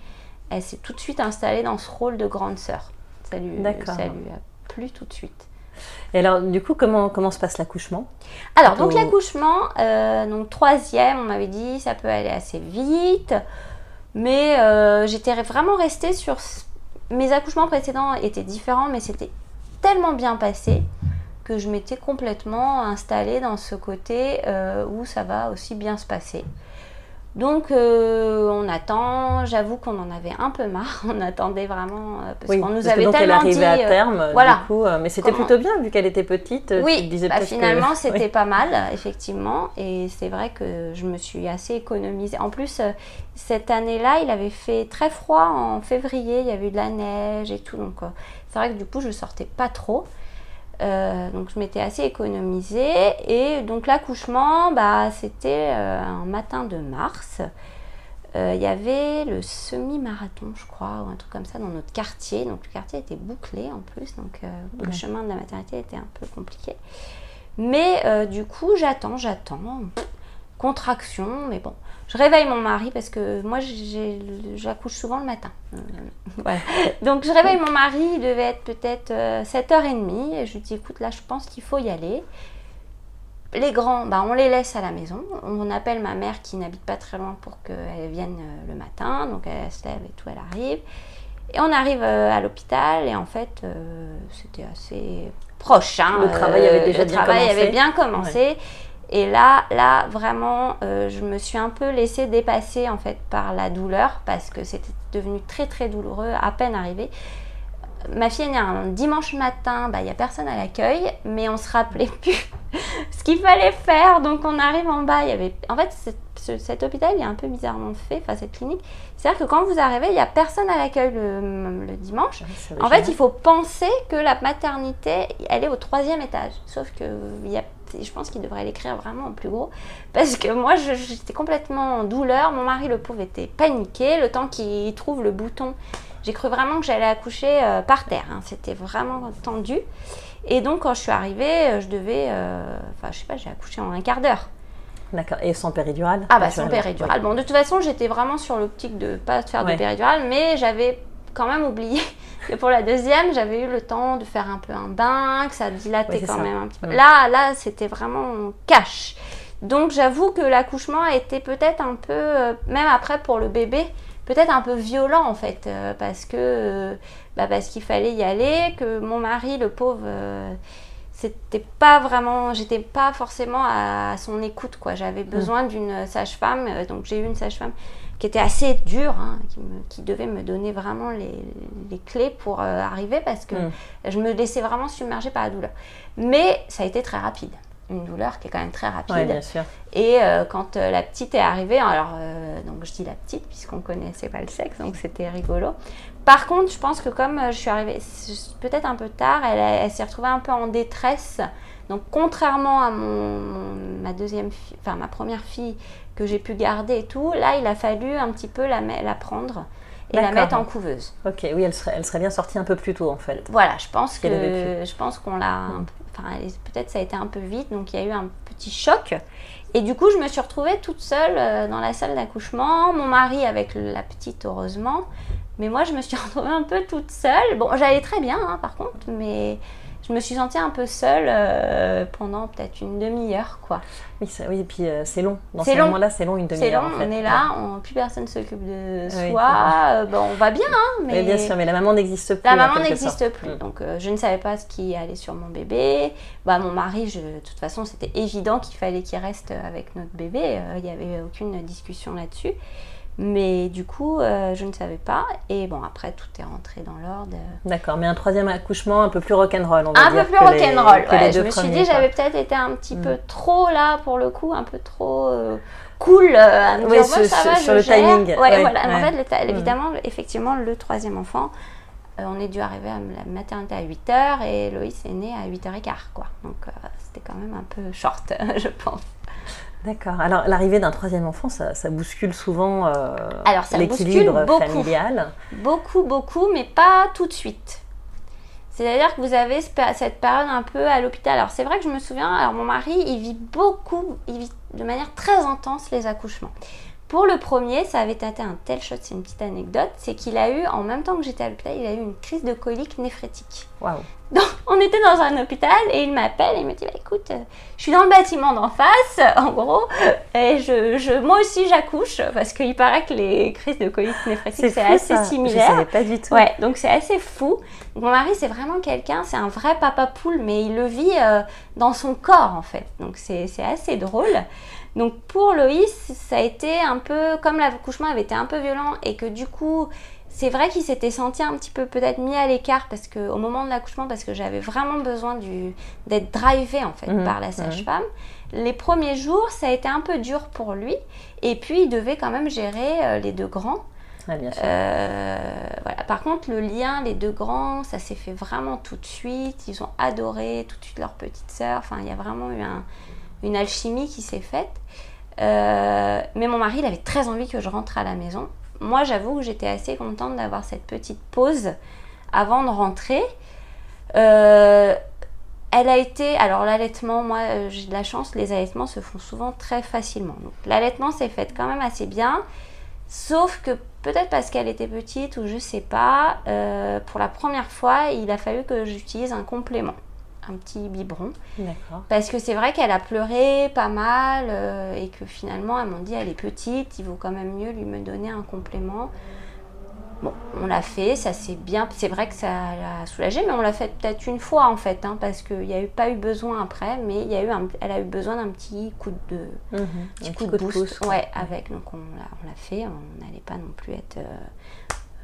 elle s'est tout de suite installée dans ce rôle de grande sœur. Ça lui, D'accord. ça lui a plu tout de suite. Et alors, du coup, comment, comment se passe l'accouchement? Alors, donc l'accouchement, euh, donc troisième, on m'avait dit, ça peut aller assez vite. Mais euh, j'étais vraiment restée sur... Mes accouchements précédents étaient différents, mais c'était tellement bien passé que je m'étais complètement installée dans ce côté euh, où ça va aussi bien se passer. Donc euh, on attend, j'avoue qu'on en avait un peu marre, on attendait vraiment, euh, parce Oui, qu'on nous parce que avait donc elle tellement arrivait dit... à euh, terme, voilà. du coup, mais c'était Comment- plutôt bien vu qu'elle était petite. tu te Oui, disais bah, que- finalement c'était Oui. pas mal, effectivement, et c'est vrai que je me suis assez économisée. En plus, cette année-là, il avait fait très froid en février, il y avait eu de la neige et tout, donc c'est vrai que du coup je sortais pas trop. Donc je m'étais assez économisée et donc l'accouchement, bah, c'était un matin de mars. Il y avait le semi-marathon, je crois, ou un truc comme ça dans notre quartier. Donc le quartier était bouclé en plus, donc le chemin de la maternité était un peu compliqué. Mais du coup, j'attends, j'attends contraction, mais bon. Je réveille mon mari parce que moi, j'accouche souvent le matin. Euh, Donc, je réveille mon mari, il devait être peut-être 7h30, euh, et je lui dis, écoute, là, je pense qu'il faut y aller. Les grands, bah, on les laisse à la maison. On appelle ma mère qui n'habite pas très loin pour qu'elle vienne euh, le matin. Donc, elle se lève et tout, elle arrive. Et on arrive à l'hôpital, et en fait, c'était assez proche. Hein. Le travail avait déjà le bien travail commencé. avait bien commencé. Et là, là, vraiment, euh, je me suis un peu laissée dépasser en fait par la douleur parce que c'était devenu très très douloureux à peine arrivé. Ma fille est née un dimanche matin, bah, il n'y a personne à l'accueil, mais on se rappelait plus ce qu'il fallait faire. Donc on arrive en bas, il y avait... En fait, cet hôpital, il est un peu bizarrement fait, enfin cette clinique. C'est-à-dire que quand vous arrivez, il n'y a personne à l'accueil le, le, dimanche. en fait, il faut penser que la maternité, elle est au troisième étage. Sauf que il y a je pense qu'il devrait l'écrire vraiment en plus gros. Parce que moi, j'étais complètement en douleur. Mon mari, le pauvre, était paniqué. Le temps qu'il trouve le bouton, j'ai cru vraiment que j'allais accoucher euh, par terre. Hein. C'était vraiment tendu. Et donc, quand je suis arrivée, euh, je devais. Euh, enfin, je sais pas, j'ai accouché en un quart d'heure. D'accord. Et sans péridurale Ah, bah sans péridurale. Bon, de toute façon, j'étais vraiment sur l'optique de ne pas faire de péridurale, mais j'avais quand même oublié que pour la deuxième, j'avais eu le temps de faire un peu un bain, que ça dilatait quand même un petit peu. Là, là, c'était vraiment cash. Donc j'avoue que l'accouchement a été peut-être un peu, euh, même après pour le bébé, peut-être un peu violent en fait, euh, parce que euh, bah, parce qu'il fallait y aller, que mon mari, le pauvre, c'était pas vraiment, j'étais pas forcément à, son écoute quoi. J'avais mm. besoin d'une sage-femme, donc j'ai eu une sage-femme qui était assez dur, hein, qui, devait me donner vraiment les, clés pour euh, arriver parce que mm. je me laissais vraiment submerger par la douleur. Mais ça a été très rapide. Une douleur qui est quand même très rapide. Oui, bien sûr. Et euh, quand euh, la petite est arrivée, alors donc je dis la petite puisqu'on connaissait pas le sexe, donc c'était rigolo. Par contre, je pense que comme je suis arrivée peut-être un peu tard, elle, elle s'est retrouvée un peu en détresse. Donc contrairement à mon, ma deuxième enfin ma première fille que j'ai pu garder et tout. Là, il a fallu un petit peu la, la prendre et la mettre en couveuse. Ok, oui, elle serait, elle serait bien sortie un peu plus tôt en fait. Voilà, je pense que je pense qu'on l'a, enfin peut-être ça a été un peu vite, donc il y a eu un petit choc. Et du coup, je me suis retrouvée toute seule euh, dans la salle d'accouchement, mon mari avec la petite heureusement, mais moi je me suis retrouvée un peu toute seule. Bon, j'allais très bien hein, par contre, mais je me suis sentie un peu seule euh, pendant peut-être une demi-heure, quoi. Oui, oui et puis euh, c'est long. Dans ce moment-là, c'est long, une demi-heure. C'est long, on est là, on, plus personne s'occupe de soi. Euh, bon, on va bien, hein, mais... bien sûr, mais la maman n'existe plus. La maman n'existe plus. Mm. Donc, je ne savais pas ce qui allait sur mon bébé. Bah, mon mari, je, de toute façon, c'était évident qu'il fallait qu'il reste avec notre bébé. Il n'y avait aucune discussion là-dessus. Mais du coup, euh, je ne savais pas. Et bon, après, tout est rentré dans l'ordre. D'accord, mais un troisième accouchement un peu plus rock'n'roll, on va un dire. Un peu plus rock'n'roll, ouais. Je me suis dit, j'avais peut-être été un petit peu mm. trop là, pour le coup, un peu trop euh, cool euh, à me oui, sur, ça va, sur le timing. Ouais, voilà. En fait, mm. évidemment, effectivement, le troisième enfant, on est dû arriver à la maternité à 8h et Loïs est né à 8h15, quoi. Donc, c'était quand même un peu short, je pense. D'accord. Alors l'arrivée d'un troisième enfant, ça, bouscule souvent euh, l'équilibre familial. Beaucoup, beaucoup, mais pas tout de suite. C'est-à-dire que vous avez cette période un peu à l'hôpital. Alors c'est vrai que je me souviens, alors mon mari, il vit beaucoup, il vit de manière très intense les accouchements. Pour le premier, ça avait été un tel choc, c'est une petite anecdote, c'est qu'il a eu, en même temps que j'étais à l'hôpital, il a eu une crise de colique néphrétique. Waouh donc, on était dans un hôpital et il m'appelle et il me dit bah, écoute, euh, je suis dans le bâtiment d'en face, en gros, et je, je moi aussi j'accouche parce qu'il paraît que les crises de colique néphrétique c'est assez similaire. Je savais pas du tout. Ouais, donc c'est assez fou. Mon mari c'est vraiment quelqu'un, c'est un vrai papa poule, mais il le vit euh, dans son corps en fait. Donc c'est assez drôle. Donc pour Loïs, ça a été un peu comme l'accouchement avait été un peu violent et que du coup c'est vrai qu'il s'était senti un petit peu peut-être mis à l'écart parce que au moment de l'accouchement parce que j'avais vraiment besoin d'être drivé en fait mhm. par la sage-femme. Les premiers jours, ça a été un peu dur pour lui et puis il devait quand même gérer euh, les deux grands. bien sûr. voilà. Par contre, le lien, les deux grands, ça s'est fait vraiment tout de suite. Ils ont adoré tout de suite leur petite sœur. Enfin, il y a vraiment eu une alchimie qui s'est faite. mais mon mari, il avait très envie que je rentre à la maison. Moi, j'avoue que j'étais assez contente d'avoir cette petite pause avant de rentrer. Euh, elle a été, alors l'allaitement, moi euh, j'ai de la chance, les allaitements se font souvent très facilement. L'allaitement s'est fait quand même assez bien, sauf que peut-être parce qu'elle était petite ou je sais pas, euh, pour la première fois il a fallu que j'utilise un complément, un petit biberon. Parce que c'est vrai qu'elle a pleuré pas mal et que finalement elles m'ont dit elle est petite, il vaut quand même mieux lui me donner un complément. Bon, on l'a fait, ça c'est bien. C'est vrai que ça l'a soulagé, mais on l'a fait peut-être une fois en fait, hein, parce qu'il n'y a eu, pas eu besoin après, mais y a eu elle a eu besoin d'un petit coup de, mhm. petit coup, de, boost. ouais, avec. Donc on l'a fait, on n'allait pas non plus être euh,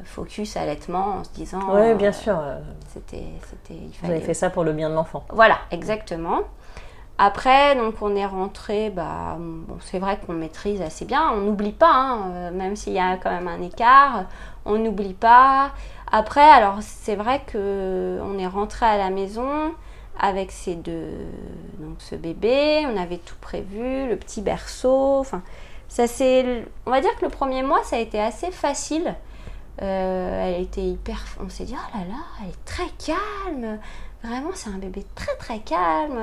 focus allaitement en se disant. Oui, bien euh, sûr. C'était, c'était. Vous avez fait ça pour le bien de l'enfant. Voilà, exactement. Après, donc on est rentré, bah, bon, c'est vrai qu'on maîtrise assez bien, on n'oublie pas, hein, euh, même s'il y a quand même un écart, on n'oublie pas. Après, alors c'est vrai que on est rentré à la maison avec ces deux, donc ce bébé, on avait tout prévu, le petit berceau, enfin, ça c'est, on va dire que le premier mois ça a été assez facile. Euh, elle était hyper, on s'est dit oh là là, elle est très calme, vraiment c'est un bébé très très calme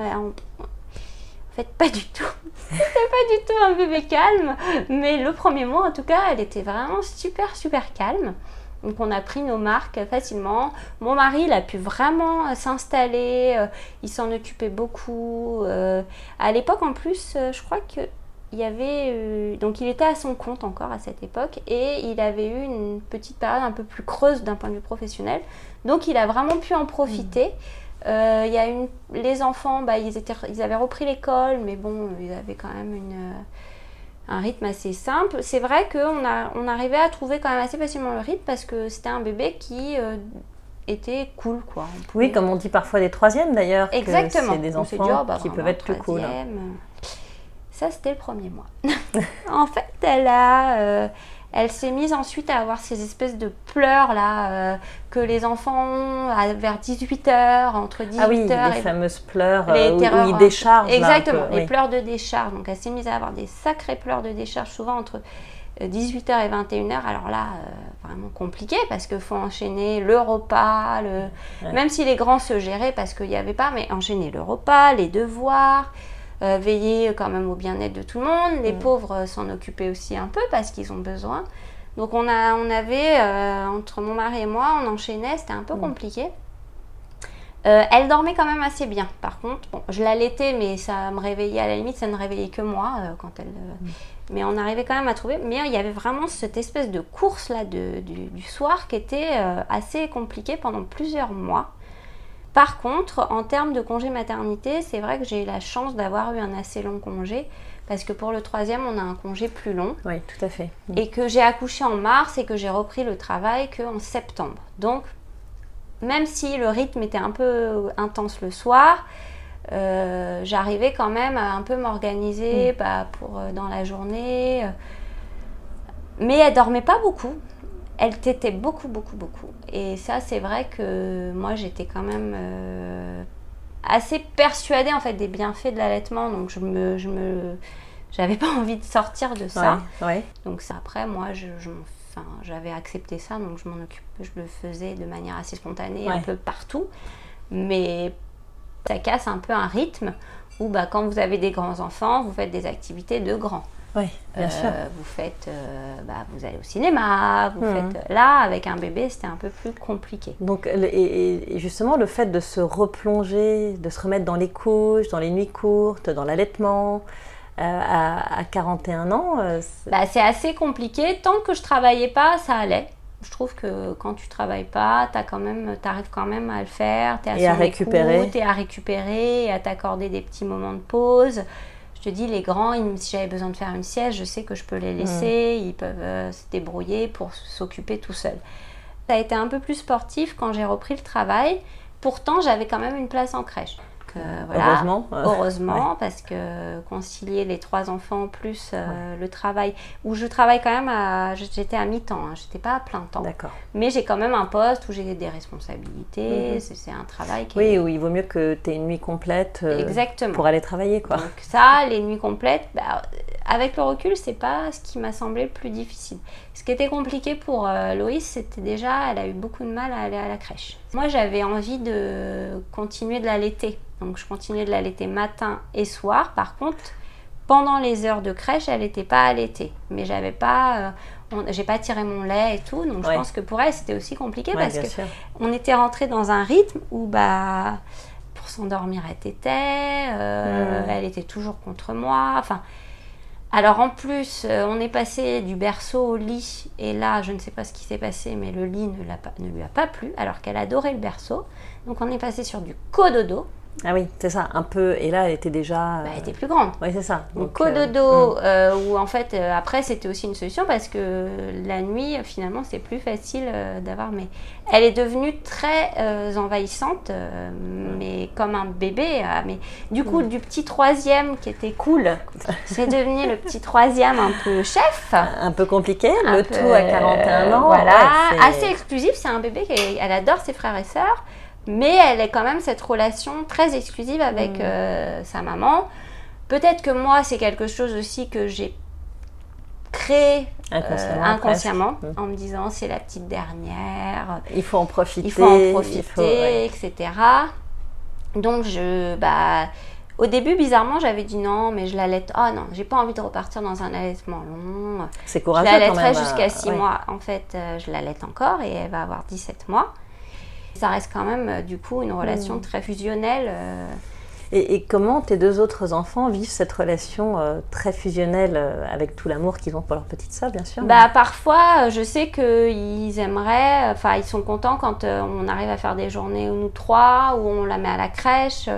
fait, pas du tout. C'était pas du tout un bébé calme. Mais le premier mois, en tout cas, elle était vraiment super, super calme. Donc on a pris nos marques facilement. Mon mari, il a pu vraiment s'installer. Euh, il s'en occupait beaucoup. Euh, à l'époque, en plus, euh, je crois que il y avait donc il était à son compte encore à cette époque et il avait eu une petite période un peu plus creuse d'un point de vue professionnel. Donc il a vraiment pu en profiter. Euh, il y a une, les enfants, bah, ils, étaient, ils avaient repris l'école, mais bon, ils avaient quand même une, euh, un rythme assez simple. C'est vrai qu'on a, on arrivait à trouver quand même assez facilement le rythme parce que c'était un bébé qui euh, était cool, quoi. Oui, comme on dit parfois des troisièmes d'ailleurs. Exactement. C'est des enfants oh, bah, qui peuvent être plus cool. Hein. Ça, c'était le premier mois. en fait, elle a elle s'est mise ensuite à avoir ces espèces de pleurs là euh, que les enfants ont vers 18h, entre 18h. Ah oui, les fameuses pleurs les euh, où, ils déchargent. Exactement, les pleurs de décharge. Donc elle s'est mise à avoir des sacrés pleurs de décharge, souvent entre 18h euh, et 21h. Alors là, vraiment compliqué parce qu'il faut enchaîner le repas, le... même si les grands se géraient parce qu'il n'y avait pas, mais enchaîner le repas, les devoirs. Euh, veiller quand même au bien-être de tout le monde. Les mm. pauvres euh, s'en occupaient aussi un peu parce qu'ils ont besoin. Donc on, a, on avait, euh, entre mon mari et moi, on enchaînait, c'était un peu mm. compliqué. elle dormait quand même assez bien. Par contre, bon, je l'allaitais, mais ça me réveillait à la limite, ça ne réveillait que moi quand elle. Mm. Mais on arrivait quand même à trouver. Mais il y avait vraiment cette espèce de course là du, du, soir qui était assez compliquée pendant plusieurs mois. Par contre, en termes de congé maternité, c'est vrai que j'ai eu la chance d'avoir eu un assez long congé parce que pour le troisième, on a un congé plus long. Oui, tout à fait. Et que j'ai accouché en mars et que j'ai repris le travail qu'en septembre. Donc, même si le rythme était un peu intense le soir, euh, j'arrivais quand même à un peu m'organiser mm. bah, pour euh, dans la journée. Mais elle dormait pas beaucoup elle t'était beaucoup, beaucoup, beaucoup. Et ça, c'est vrai que moi, j'étais quand même euh, assez persuadée en fait des bienfaits de l'allaitement. Donc, je me, je me, j'avais pas envie de sortir de ça. Donc, ça, après, moi, je, enfin, j'avais accepté ça, donc je m'en occupe, je le faisais de manière assez spontanée un peu partout. Mais ça casse un peu un rythme où, bah, quand vous avez des grands enfants, vous faites des activités de grands. Oui, bien sûr. Euh, vous faites, euh, bah, vous allez au cinéma, vous hmm. faites. Là, avec un bébé, c'était un peu plus compliqué. Donc, et, justement, le fait de se replonger, de se remettre dans les couches, dans les nuits courtes, dans l'allaitement. Euh, à, 41 ans bah, C'est assez compliqué. Tant que je travaillais pas, ça allait. Je trouve que quand tu travailles pas, tu arrives quand même à le faire. Es à et à récupérer. Tu à récupérer, et à t'accorder des petits moments de pause te dis, les grands, si j'avais besoin de faire une sieste, je sais que je peux les laisser, ils peuvent euh, se débrouiller pour s'occuper tout seuls. Ça a été un peu plus sportif quand j'ai repris le travail. Pourtant, j'avais quand même une place en crèche. Voilà. Heureusement. Heureusement, parce que concilier les trois enfants plus le travail, où je travaille quand même, à, j'étais à mi-temps, hein, j'étais pas à plein temps. D'accord. Mais j'ai quand même un poste où j'ai des responsabilités, mhm. c'est un travail qui Oui, oui, il vaut mieux que tu aies une nuit complète Exactement. pour aller travailler. Quoi. Donc ça, les nuits complètes, bah, avec le recul, c'est pas ce qui m'a semblé le plus difficile. Ce qui était compliqué pour euh, Loïs, c'était déjà, elle a eu beaucoup de mal à aller à la crèche. Moi, j'avais envie de continuer de l'allaiter. Donc, je continuais de l'allaiter matin et soir. Par contre, pendant les heures de crèche, elle n'était pas allaitée. Mais j'avais pas, euh, j'ai pas tiré mon lait et tout. Donc, je pense que pour elle, c'était aussi compliqué parce que on était rentré dans un rythme où, bah, pour s'endormir, elle était, euh, mmh. elle était toujours contre moi. Enfin, alors en plus, euh, on est passé du berceau au lit, et là, je ne sais pas ce qui s'est passé, mais le lit ne, ne lui a pas plu, alors qu'elle adorait le berceau. Donc on est passé sur du cododo. Ah oui, c'est ça, un peu. Et là, elle était déjà. Bah, elle était plus grande. Oui, c'est ça. Donc, cododo, euh, hmm. euh, où en fait, euh, après, c'était aussi une solution parce que la nuit, finalement, c'est plus facile d'avoir. Mais elle est devenue très envahissante, mais comme un bébé. mais du coup, hmm. du petit troisième qui était cool, c'est devenu le petit troisième un peu chef. Un peu compliqué, le tout à 41 ans. Voilà, assez exclusif. C'est un bébé qui elle adore ses frères et sœurs. Mais elle est quand même cette relation très exclusive avec mm. euh, sa maman. Peut-être que moi, c'est quelque chose aussi que j'ai créé inconsciemment, euh, mm. en me disant c'est la petite dernière. Il faut en profiter. Il faut en profiter, etc. Donc, je, bah, au début, bizarrement, j'avais dit non, mais je l'allaite. Oh non, j'ai pas envie de repartir dans un allaitement long. C'est courageux. Je l'allaiterai jusqu'à 6 euh, mois. En fait, je l'allaite encore et elle va avoir 17 mois. Ça reste quand même, euh, du coup, une relation mm. très fusionnelle. Euh. Et, comment tes deux autres enfants vivent cette relation euh, très fusionnelle avec tout l'amour qu'ils ont pour leur petite sœur, bien sûr Bah parfois, je sais qu'ils aimeraient, enfin ils sont contents quand on arrive à faire des journées nous trois, où on la met à la crèche.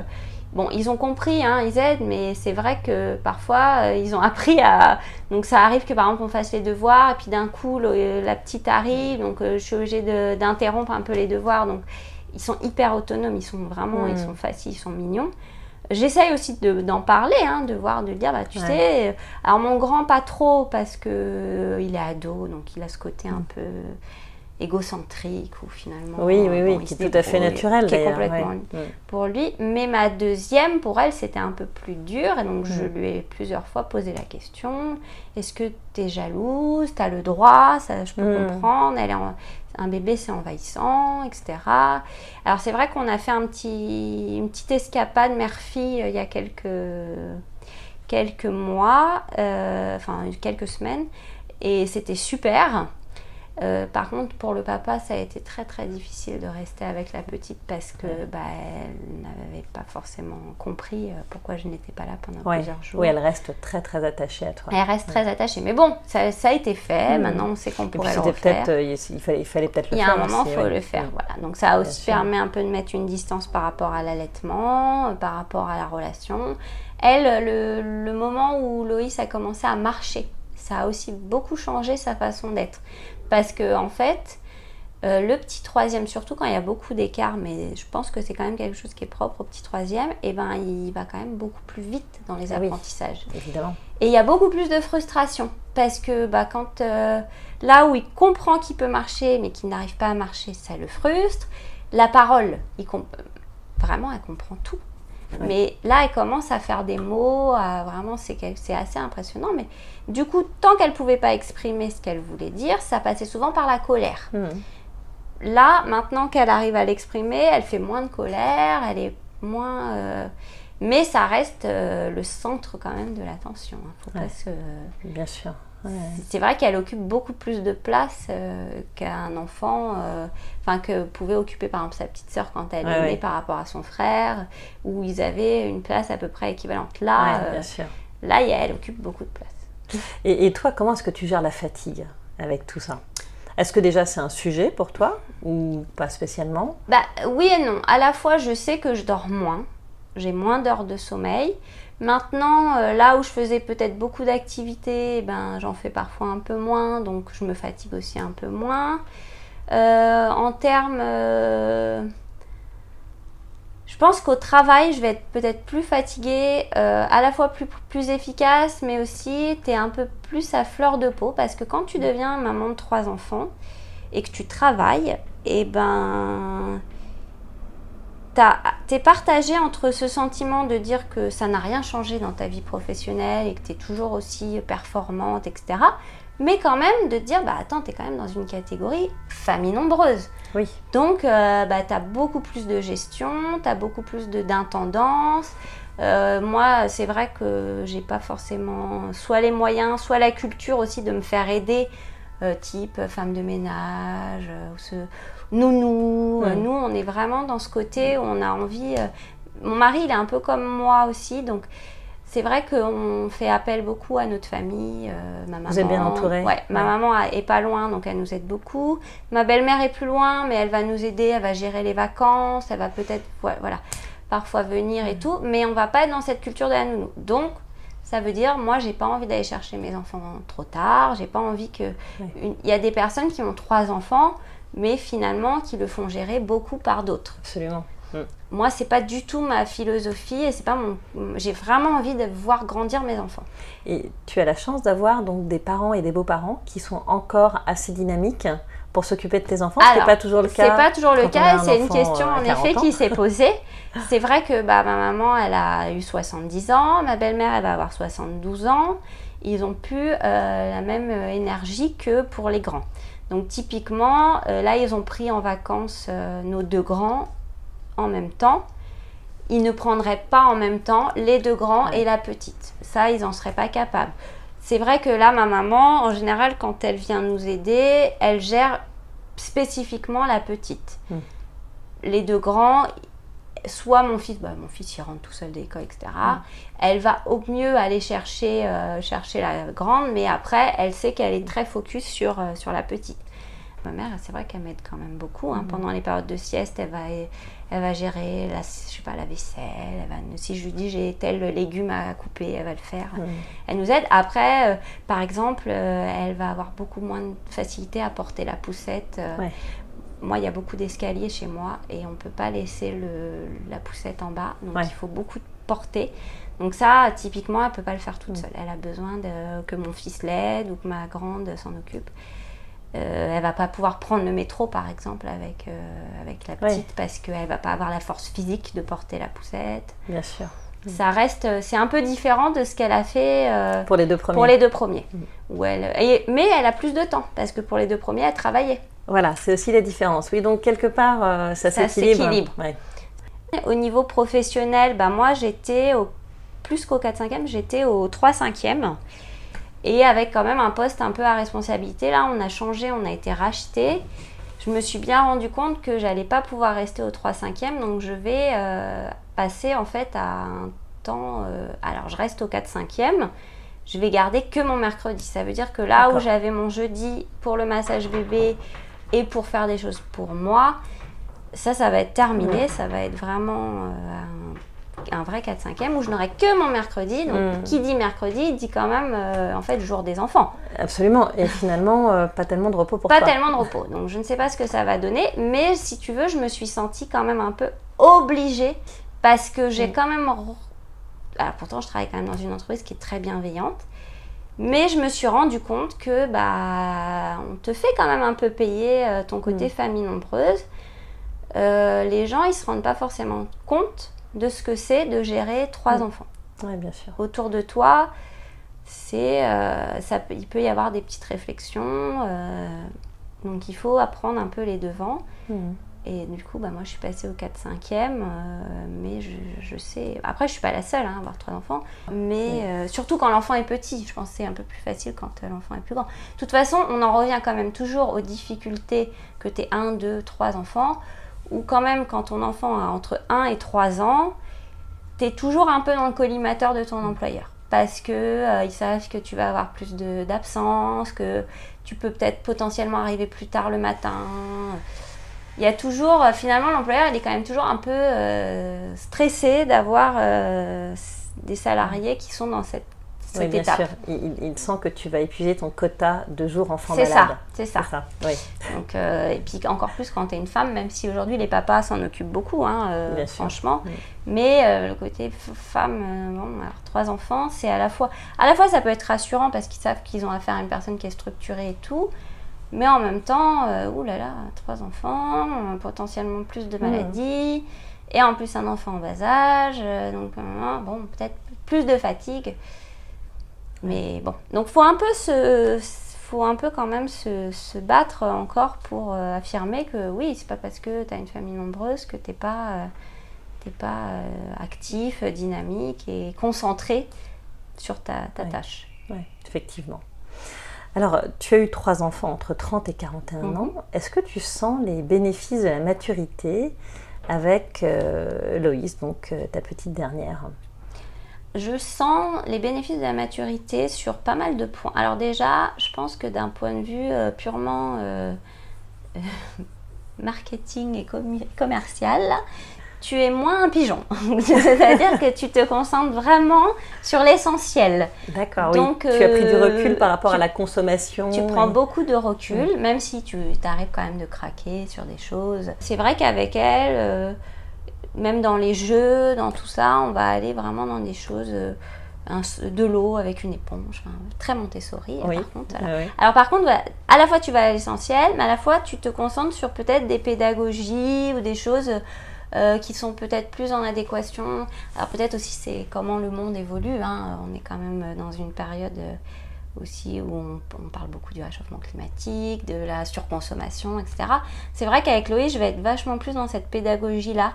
Bon, ils ont compris, hein, ils aident, mais c'est vrai que parfois, euh, ils ont appris à... Donc ça arrive que par exemple, on fasse les devoirs, et puis d'un coup, la petite arrive, donc euh, je suis obligée d'interrompre un peu les devoirs. Donc ils sont hyper autonomes, ils sont vraiment, ils mm. sont faciles, ils sont mignons. J'essaye aussi d'en parler, hein, de voir, de dire, bah, tu sais, alors mon grand pas trop parce que il est ado, donc il a ce côté un mm. peu égocentrique ou finalement oui oui oui qui est tout à fait naturel qui est complètement pour lui. Mais ma deuxième pour elle c'était un peu plus dur et donc je mm. lui ai plusieurs fois posé la question est-ce que tu es jalouse? Tu as le droit ça je peux mm. comprendre elle est un bébé c'est envahissant etc alors c'est vrai qu'on a fait un petit une petite escapade mère-fille euh, il y a quelques quelques mois euh, enfin quelques semaines et c'était super euh, par contre, pour le papa, ça a été très très difficile de rester avec la petite parce que bah, elle n'avait pas forcément compris euh, pourquoi je n'étais pas là pendant plusieurs jours. Oui, elle reste très très attachée à toi. Elle reste très attachée, mais bon, ça, a été fait. Hmm. Maintenant, on sait qu'on pourrait le refaire. Euh, il fallait, il fallait peut-être le faire. Il y a un moment, il faut le faire. Voilà. Donc ça a aussi permis un peu de mettre une distance par rapport à l'allaitement, par rapport à la relation. Elle, le, le moment où Loïs a commencé à marcher, ça a aussi beaucoup changé sa façon d'être. Parce que en fait, euh, le petit troisième, surtout quand il y a beaucoup d'écart, mais je pense que c'est quand même quelque chose qui est propre au petit troisième, et eh ben il va quand même beaucoup plus vite dans les ah apprentissages. évidemment. Et il y a beaucoup plus de frustration parce que bah, quand euh, là où il comprend qu'il peut marcher mais qu'il n'arrive pas à marcher, ça le frustre. La parole, il vraiment, elle comprend tout. Mais là, elle commence à faire des mots, vraiment, c'est assez impressionnant. Mais du coup, tant qu'elle ne pouvait pas exprimer ce qu'elle voulait dire, ça passait souvent par la colère. Hmm. Là, maintenant qu'elle arrive à l'exprimer, elle fait moins de colère, elle est moins. Euh, mais ça reste euh, le centre quand même de l'attention. Hein. Bien sûr. C'est vrai qu'elle occupe beaucoup plus de place euh, qu'un enfant, euh, enfin que pouvait occuper par exemple sa petite sœur quand elle est née par rapport à son frère, où ils avaient une place à peu près équivalente. Là, euh, là, elle occupe beaucoup de place. Et, toi, comment est-ce que tu gères la fatigue avec tout ça? Est-ce que déjà c'est un sujet pour toi ou pas spécialement? Bah oui et non. À la fois, je sais que je dors moins, j'ai moins d'heures de sommeil. Maintenant, euh, là où je faisais peut-être beaucoup d'activités, ben, j'en fais parfois un peu moins, donc je me fatigue aussi un peu moins. Euh, en termes... Euh, Je pense qu'au travail, je vais être peut-être plus fatiguée, à la fois plus, plus efficace, mais aussi tu es un peu plus à fleur de peau parce que quand tu deviens maman de trois enfants et que tu travailles, et eh ben tu es partagé entre ce sentiment de dire que ça n'a rien changé dans ta vie professionnelle et que tu es toujours aussi performante, etc. Mais quand même de dire, bah attends, tu es quand même dans une catégorie famille nombreuse. Oui. Donc, euh, bah, tu as beaucoup plus de gestion, tu as beaucoup plus d'intendance. Euh, moi, c'est vrai que j'ai pas forcément soit les moyens, soit la culture aussi de me faire aider, euh, type femme de ménage, ou ce, nounou. Nous, on est vraiment dans ce côté où on a envie. mon mari, il est un peu comme moi aussi, donc c'est vrai qu'on fait appel beaucoup à notre famille. Euh, ma maman, Vous êtes bien entourée ouais, ma maman est pas loin, donc elle nous aide beaucoup. Ma belle-mère est plus loin, mais elle va nous aider, elle va gérer les vacances, elle va peut-être voilà, parfois venir et mm. tout. Mais on va pas être dans cette culture de la nounou. Donc, ça veut dire, moi, j'ai pas envie d'aller chercher mes enfants trop tard. J'ai pas envie que. Il y a des personnes qui ont trois enfants, mais finalement qui le font gérer beaucoup par d'autres. Absolument. Mm. Moi, c'est pas du tout ma philosophie et c'est pas mon. J'ai vraiment envie de voir grandir mes enfants. Et tu as la chance d'avoir donc des parents et des beaux-parents qui sont encore assez dynamiques pour s'occuper de tes enfants. C'est pas toujours le cas. C'est pas toujours le cas. C'est une question en effet qui s'est posée. c'est vrai que bah, ma maman, elle a eu 70 ans, ma belle-mère, elle va avoir 72 ans. Ils ont plus euh, la même euh, énergie que pour les grands. Donc typiquement, euh, là, ils ont pris en vacances nos deux grands en même temps, ils ne prendraient pas en même temps les deux grands et la petite. Ça, ils n'en seraient pas capables. C'est vrai que là, ma maman, en général, quand elle vient nous aider, elle gère spécifiquement la petite. Hmm. Les deux grands, soit mon fils, bah, mon fils il rentre tout seul d'école, etc. Hmm. Elle va au mieux aller chercher, euh, chercher la grande, mais après, elle sait qu'elle est très focus sur, euh, sur la petite. Ma mère, c'est vrai qu'elle m'aide quand même beaucoup. Hein. Hmm. Pendant les périodes de sieste, elle va elle va gérer la, je sais pas, la vaisselle. Elle va, si je lui dis j'ai tel légume à couper, elle va le faire. Elle nous aide. Après, euh, par exemple, elle va avoir beaucoup moins de facilité à porter la poussette. Moi, il y a beaucoup d'escaliers chez moi et on ne peut pas laisser le, la poussette en bas. Donc, il faut beaucoup porter. Donc ça, typiquement, elle ne peut pas le faire toute seule. Elle a besoin de, que mon fils l'aide ou que ma grande s'en occupe. Euh, elle va pas pouvoir prendre le métro, par exemple, avec, euh, avec la petite parce qu'elle va pas avoir la force physique de porter la poussette. Bien sûr. Ça reste, euh, c'est un peu différent de ce qu'elle a fait pour les deux premiers. Pour les deux premiers. Mm. Où elle, mais elle a plus de temps parce que pour les deux premiers, elle travaillait. Voilà, c'est aussi la différence. Oui, donc quelque part, ça, s'équilibre. Au niveau professionnel, bah, moi j'étais au, plus qu'au 4-5e, j'étais au 3-5e et avec quand même un poste un peu à responsabilité. Là, on a changé, on a été racheté. Je me suis bien rendu compte que j'allais pas pouvoir rester au 3-5e, donc je vais euh, passer en fait à un temps. Euh, alors, je reste au 4-5e. Je vais garder que mon mercredi. Ça veut dire que là où j'avais mon jeudi pour le massage bébé et pour faire des choses pour moi, ça, ça va être terminé. Ça va être vraiment euh, un vrai 4-5e où je n'aurai que mon mercredi. Donc, hmm. qui dit mercredi dit quand même, euh, en fait, jour des enfants. Absolument. Et finalement, euh, pas tellement de repos pour pas toi. Pas tellement de repos. Donc, je ne sais pas ce que ça va donner. Mais si tu veux, je me suis sentie quand même un peu obligée parce que j'ai hmm. quand même. Alors, pourtant, je travaille quand même dans une entreprise qui est très bienveillante. Mais je me suis rendu compte que bah, on te fait quand même un peu payer euh, ton côté hmm. famille nombreuse. les gens, ils se rendent pas forcément compte de ce que c'est de gérer trois mm. enfants. Oui, bien sûr. Autour de toi, c'est, euh, ça, il peut y avoir des petites réflexions. Euh, donc il faut apprendre un peu les devants. Mm. Et du coup, bah, moi, je suis passée au 4-5e, euh, mais je, sais... Après, je ne suis pas la seule hein, à avoir trois enfants, mais surtout quand l'enfant est petit. Je pense que c'est un peu plus facile quand l'enfant est plus grand. De toute façon, on en revient quand même toujours aux difficultés que tu aies un, deux, trois enfants ou quand même quand ton enfant a entre 1 et 3 ans, tu es toujours un peu dans le collimateur de ton employeur. Parce que euh, savent que tu vas avoir plus d'absence, que tu peux peut-être potentiellement arriver plus tard le matin. Il y a toujours, euh, finalement, l'employeur, il est quand même toujours un peu euh, stressé d'avoir des salariés qui sont dans cette cette bien étape. sûr. Il, il sent que tu vas épuiser ton quota de jours enfants C'est malades. ça, c'est ça. ça. Oui. Donc, euh, et puis encore plus quand tu es une femme, même si aujourd'hui les papas s'en occupent beaucoup, hein, euh, Bien sûr. franchement. Oui. Mais euh, le côté femme, euh, bon, alors trois enfants, c'est à la fois, à la fois ça peut être rassurant parce qu'ils savent qu'ils ont affaire à une personne qui est structurée et tout, mais en même temps, euh, oulala, trois enfants, euh, potentiellement plus de maladies, et en plus un enfant en bas âge, euh, donc euh, bon, peut-être plus de fatigue. Mais bon, donc faut un peu se, faut un peu quand même se, se battre encore pour affirmer que oui, c'est pas parce que tu as une famille nombreuse que t'es pas, t'es pas actif, dynamique et concentré sur ta, ta Ouais. tâche. Oui, effectivement. Alors, tu as eu trois enfants entre 30 et 41 Mhm. ans. Est-ce que tu sens les bénéfices de la maturité avec euh, Loïs, donc euh, ta petite dernière? Je sens les bénéfices de la maturité sur pas mal de points. Alors déjà, je pense que d'un point de vue euh, purement euh, marketing et commercial, tu es moins un pigeon. C'est-à-dire que tu te concentres vraiment sur l'essentiel. D'accord, Donc, oui. Tu as pris du euh, recul par rapport tu- à la consommation. Tu prends et- beaucoup de recul, même si tu arrives quand même de craquer sur des choses. C'est vrai qu'avec elle, euh, même dans les jeux, dans tout ça, on va aller vraiment dans des choses, euh, un- de l'eau avec une éponge, enfin, très Montessori. Oui. Par contre, Ah ouais. alors par contre, voilà, à la fois tu vas à l'essentiel, mais à la fois tu te concentres sur peut-être des pédagogies ou des choses euh, qui sont peut-être plus en adéquation. Alors peut-être aussi c'est comment le monde évolue. hein. On est quand même dans une période euh, aussi où on, on parle beaucoup du réchauffement climatique, de la surconsommation, etc. C'est vrai qu'avec Loïc, je vais être vachement plus dans cette pédagogie-là.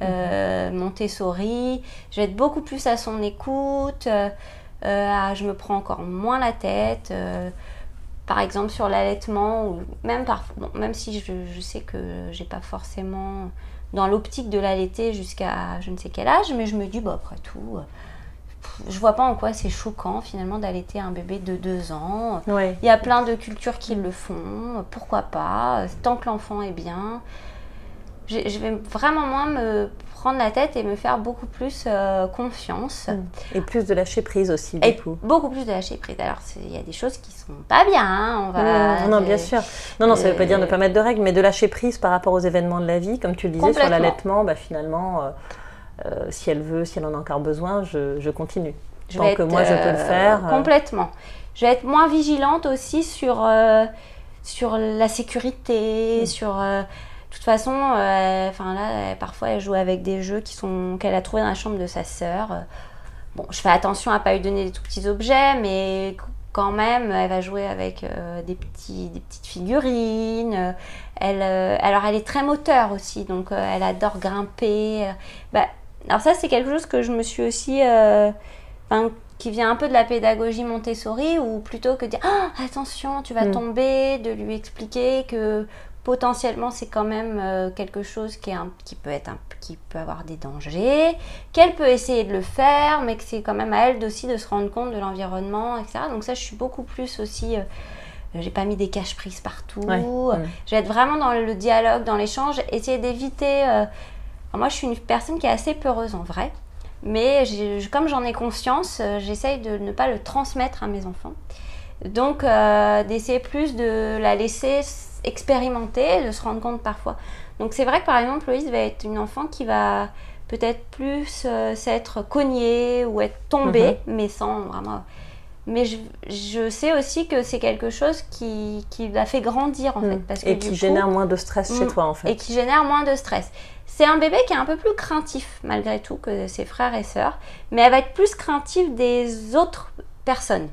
euh, Montessori, je vais être beaucoup plus à son écoute, euh, à- je me prends encore moins la tête, par exemple sur l'allaitement, ou même, bon, même si je, je sais que j'ai pas forcément dans l'optique de l'allaiter jusqu'à je ne sais quel âge, mais je me dis, bah, après tout, euh, je vois pas en quoi c'est choquant finalement d'allaiter un bébé de deux ans. Ouais. Il y a plein de cultures qui le font, pourquoi pas, tant que l'enfant est bien. Je, je vais vraiment moins me prendre la tête et me faire beaucoup plus euh, confiance. Et plus de lâcher prise aussi, du Et coup. beaucoup plus de lâcher prise. Alors, il y a des choses qui sont pas bien. hein, On va, non, non, bien sûr. Non, non, ça ne veut pas dire ne euh, pas mettre de règles, mais de lâcher prise par rapport aux événements de la vie, comme tu le disais sur l'allaitement, bah, finalement, euh, euh, si elle veut, si elle en a encore besoin, je, je continue. je Tant vais que être, moi je peux le faire. Complètement. Je vais être moins vigilante aussi sur, sur la sécurité, Mm. sur. De toute façon, euh, enfin là, parfois elle joue avec des jeux qui sont qu'elle a trouvés dans la chambre de sa sœur. Bon, je fais attention à pas lui donner des tout petits objets, mais quand même, elle va jouer avec euh, des, petits, des petites figurines. Elle, euh, alors, elle est très moteur aussi, donc euh, elle adore grimper. Bah, alors ça, c'est quelque chose que je me suis aussi... enfin, qui vient un peu de la pédagogie Montessori, où plutôt que de dire Ah, attention, tu vas Mm. tomber, de lui expliquer que potentiellement c'est quand même euh, quelque chose qui, est un- qui peut être un- qui peut avoir des dangers, qu'elle peut essayer de le faire, mais que c'est quand même à elle aussi de se rendre compte de l'environnement, etc. Donc ça, je suis beaucoup plus aussi. euh, j'ai pas mis des caches prises partout. Ouais. Je vais être vraiment dans le dialogue, dans l'échange, essayer d'éviter. euh, moi, je suis une personne qui est assez peureuse en vrai, mais comme j'en ai conscience, euh, j'essaye de ne pas le transmettre à mes enfants. Donc, euh, d'essayer plus de la laisser expérimenter, de se rendre compte parfois. Donc, c'est vrai que par exemple, Loïse va être une enfant qui va peut-être plus euh, s'être cognée ou être tombée, mais sans vraiment. Mais je, je sais aussi que c'est quelque chose qui, qui la fait grandir en mm. fait. Parce que et qui coup- génère moins de stress chez Mm. toi, en fait. et qui génère moins de stress. C'est un bébé qui est un peu plus craintif malgré tout que ses frères et sœurs, mais elle va être plus craintive des autres personnes.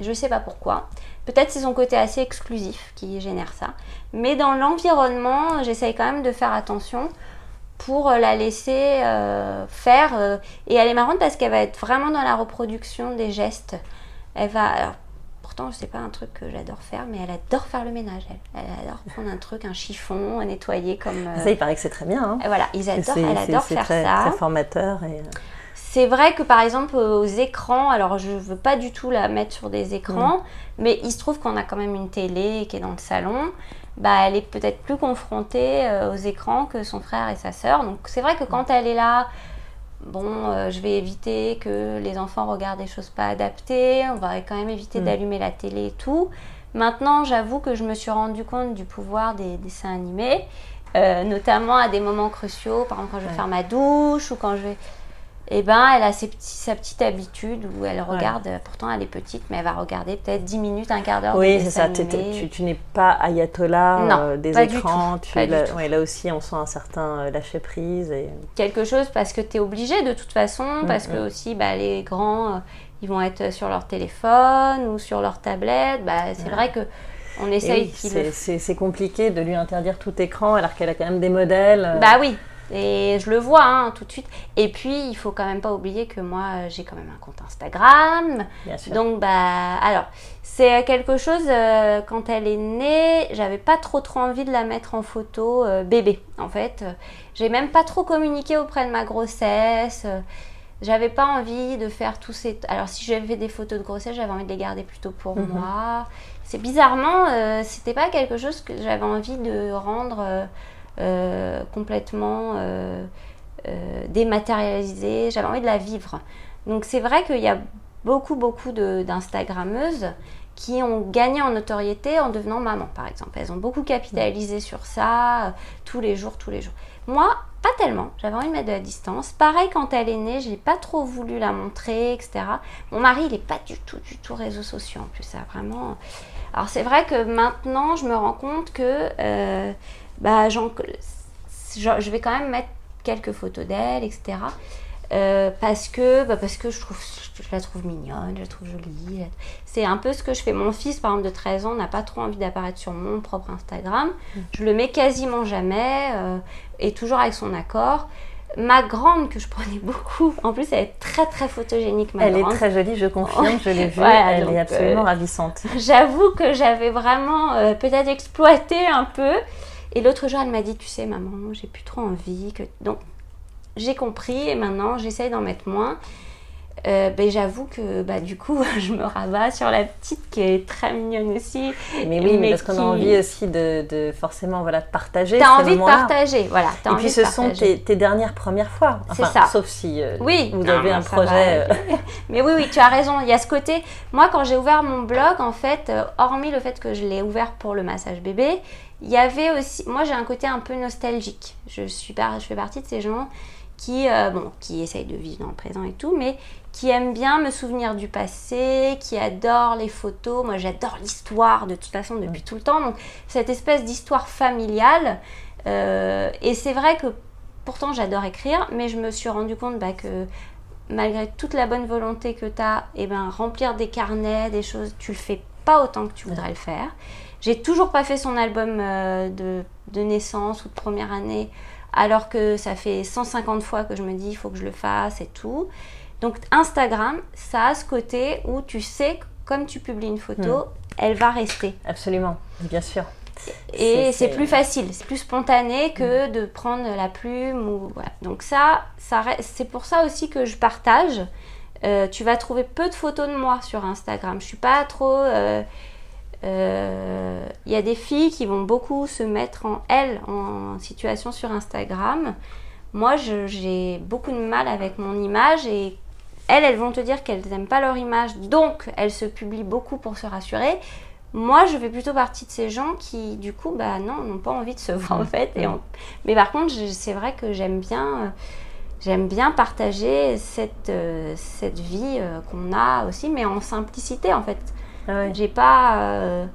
Je ne sais pas pourquoi. Peut-être c'est son côté assez exclusif qui génère ça. Mais dans l'environnement, j'essaye quand même de faire attention pour la laisser euh, faire. euh, et elle est marrante parce qu'elle va être vraiment dans la reproduction des gestes. Elle va. alors, pourtant, c'est pas un truc que j'adore faire, mais elle adore faire le ménage. Elle, elle adore prendre un truc, un chiffon, nettoyer comme. euh, Ça, il paraît que c'est très bien. Hein. voilà, ils adorent, c'est- elle c'est- adore c'est faire très, ça. très formateur. Et... euh, C'est vrai que par exemple aux écrans, alors je veux pas du tout la mettre sur des écrans, mais il se trouve qu'on a quand même une télé qui est dans le salon. Bah, elle est peut-être plus confrontée euh, aux écrans que son frère et sa sœur. Donc c'est vrai que quand elle est là, bon, je vais éviter que les enfants regardent des choses pas adaptées, on va quand même éviter mm. d'allumer la télé et tout. Maintenant, j'avoue que je me suis rendu compte du pouvoir des dessins animés, notamment à des moments cruciaux, par exemple quand je vais faire ma douche ou quand je vais eh ben, elle a ses petits, sa petite habitude où elle regarde, pourtant elle est petite, mais elle va regarder peut-être 10 minutes, un quart d'heure. Oui, c'est ça. Tu, tu n'es pas ayatollah euh, des écrans. Tu, là, là, aussi, on sent un certain euh, lâcher prise. Et... Quelque chose parce que tu es obligé de toute façon, mm, parce que mm. aussi bah, les grands, euh, ils vont être sur leur téléphone ou sur leur tablette. Bah, c'est vrai que on essaye. Oui, c'est compliqué de lui interdire tout écran alors qu'elle a quand même des modèles. Bah oui, et je le vois hein, tout de suite. Et puis, il faut quand même pas oublier que moi, j'ai quand même un compte Instagram. Bien sûr. Donc, bah, alors, c'est quelque chose, euh, quand elle est née, j'avais pas trop trop envie de la mettre en photo euh, bébé. En fait, j'ai même pas trop communiqué auprès de ma grossesse. J'avais pas envie de faire tous ces. Alors, si j'avais des photos de grossesse, j'avais envie de les garder plutôt pour mhm. moi. C'est bizarrement, euh, c'était pas quelque chose que j'avais envie de rendre euh, complètement euh, euh, dématérialisée. J'avais envie de la vivre. Donc c'est vrai qu'il y a beaucoup, beaucoup d'Instagrammeuses qui ont gagné en notoriété en devenant maman, par exemple. Elles ont beaucoup capitalisé sur ça, tous les jours, tous les jours. Moi, pas tellement. J'avais envie de mettre de la distance. Pareil, quand elle est née, j'ai pas trop voulu la montrer, etc. Mon mari, il est pas du tout, du tout réseaux sociaux en plus. Ça vraiment. Alors c'est vrai que maintenant, je me rends compte que bah, je vais quand même mettre quelques photos d'elle, etc. Euh, parce que bah parce que je trouve je la trouve mignonne, je la trouve jolie. C'est un peu ce que je fais. Mon fils, par exemple, de 13 ans, n'a pas trop envie d'apparaître sur mon propre Instagram. Mm. Je le mets quasiment jamais euh, et toujours avec son accord. Ma grande, que je prenais beaucoup, en plus elle est très très photogénique. Ma elle est très jolie, je confirme, je l'ai vue, elle est absolument euh, ravissante. J'avoue que j'avais vraiment peut-être exploité un peu. Et l'autre jour, elle m'a dit, tu sais, maman, j'ai plus trop envie. Que... Donc, j'ai compris et maintenant, j'essaye d'en mettre moins. Euh, ben, j'avoue que bah, du coup, je me rabats sur la petite qui est très mignonne aussi. Mais oui, mais parce qu'on a envie aussi de, de forcément voilà, de partager. Tu as envie de partager, voilà. Et puis ce sont tes, tes, dernières premières fois. Enfin, c'est ça. Sauf si euh, oui, vous avez un projet. Euh. mais oui, oui, tu as raison. Il y a ce côté. Moi, quand j'ai ouvert mon blog, en fait, hormis le fait que je l'ai ouvert pour le massage bébé, il y avait aussi, moi j'ai un côté un peu nostalgique. Je, suis je fais partie de ces gens qui, euh, bon, qui essayent de vivre dans le présent et tout, mais qui aiment bien me souvenir du passé, qui adorent les photos. Moi j'adore l'histoire de toute façon depuis tout le temps. Donc cette espèce d'histoire familiale. Euh, et c'est vrai que pourtant j'adore écrire, mais je me suis rendu compte bah, que malgré toute la bonne volonté que tu as, et eh ben, remplir des carnets, des choses, tu le fais pas autant que tu voudrais le faire. J'ai toujours pas fait son album euh, de, naissance ou de première année, alors que ça fait 150 fois que je me dis il faut que je le fasse et tout. Donc Instagram, ça a ce côté où tu sais, comme tu publies une photo, hmm. elle va rester. Absolument, bien sûr. Et c'est plus facile, c'est plus spontané que hmm. de prendre la plume. Ou, Donc ça, ça c'est pour ça aussi que je partage. Euh, tu vas trouver peu de photos de moi sur Instagram. Je suis pas trop. Euh, il euh, y a des filles qui vont beaucoup se mettre en elles en situation sur Instagram. Moi, j'ai beaucoup de mal avec mon image et elles, elles vont te dire qu'elles n'aiment pas leur image, donc elles se publient beaucoup pour se rassurer. Moi, je fais plutôt partie de ces gens qui, du coup, bah non, n'ont pas envie de se voir en fait. Et Mais par contre, c'est vrai que j'aime bien, j'aime bien partager cette, euh, cette vie euh, qu'on a aussi, mais en simplicité en fait. Ah j'ai pas. Euh,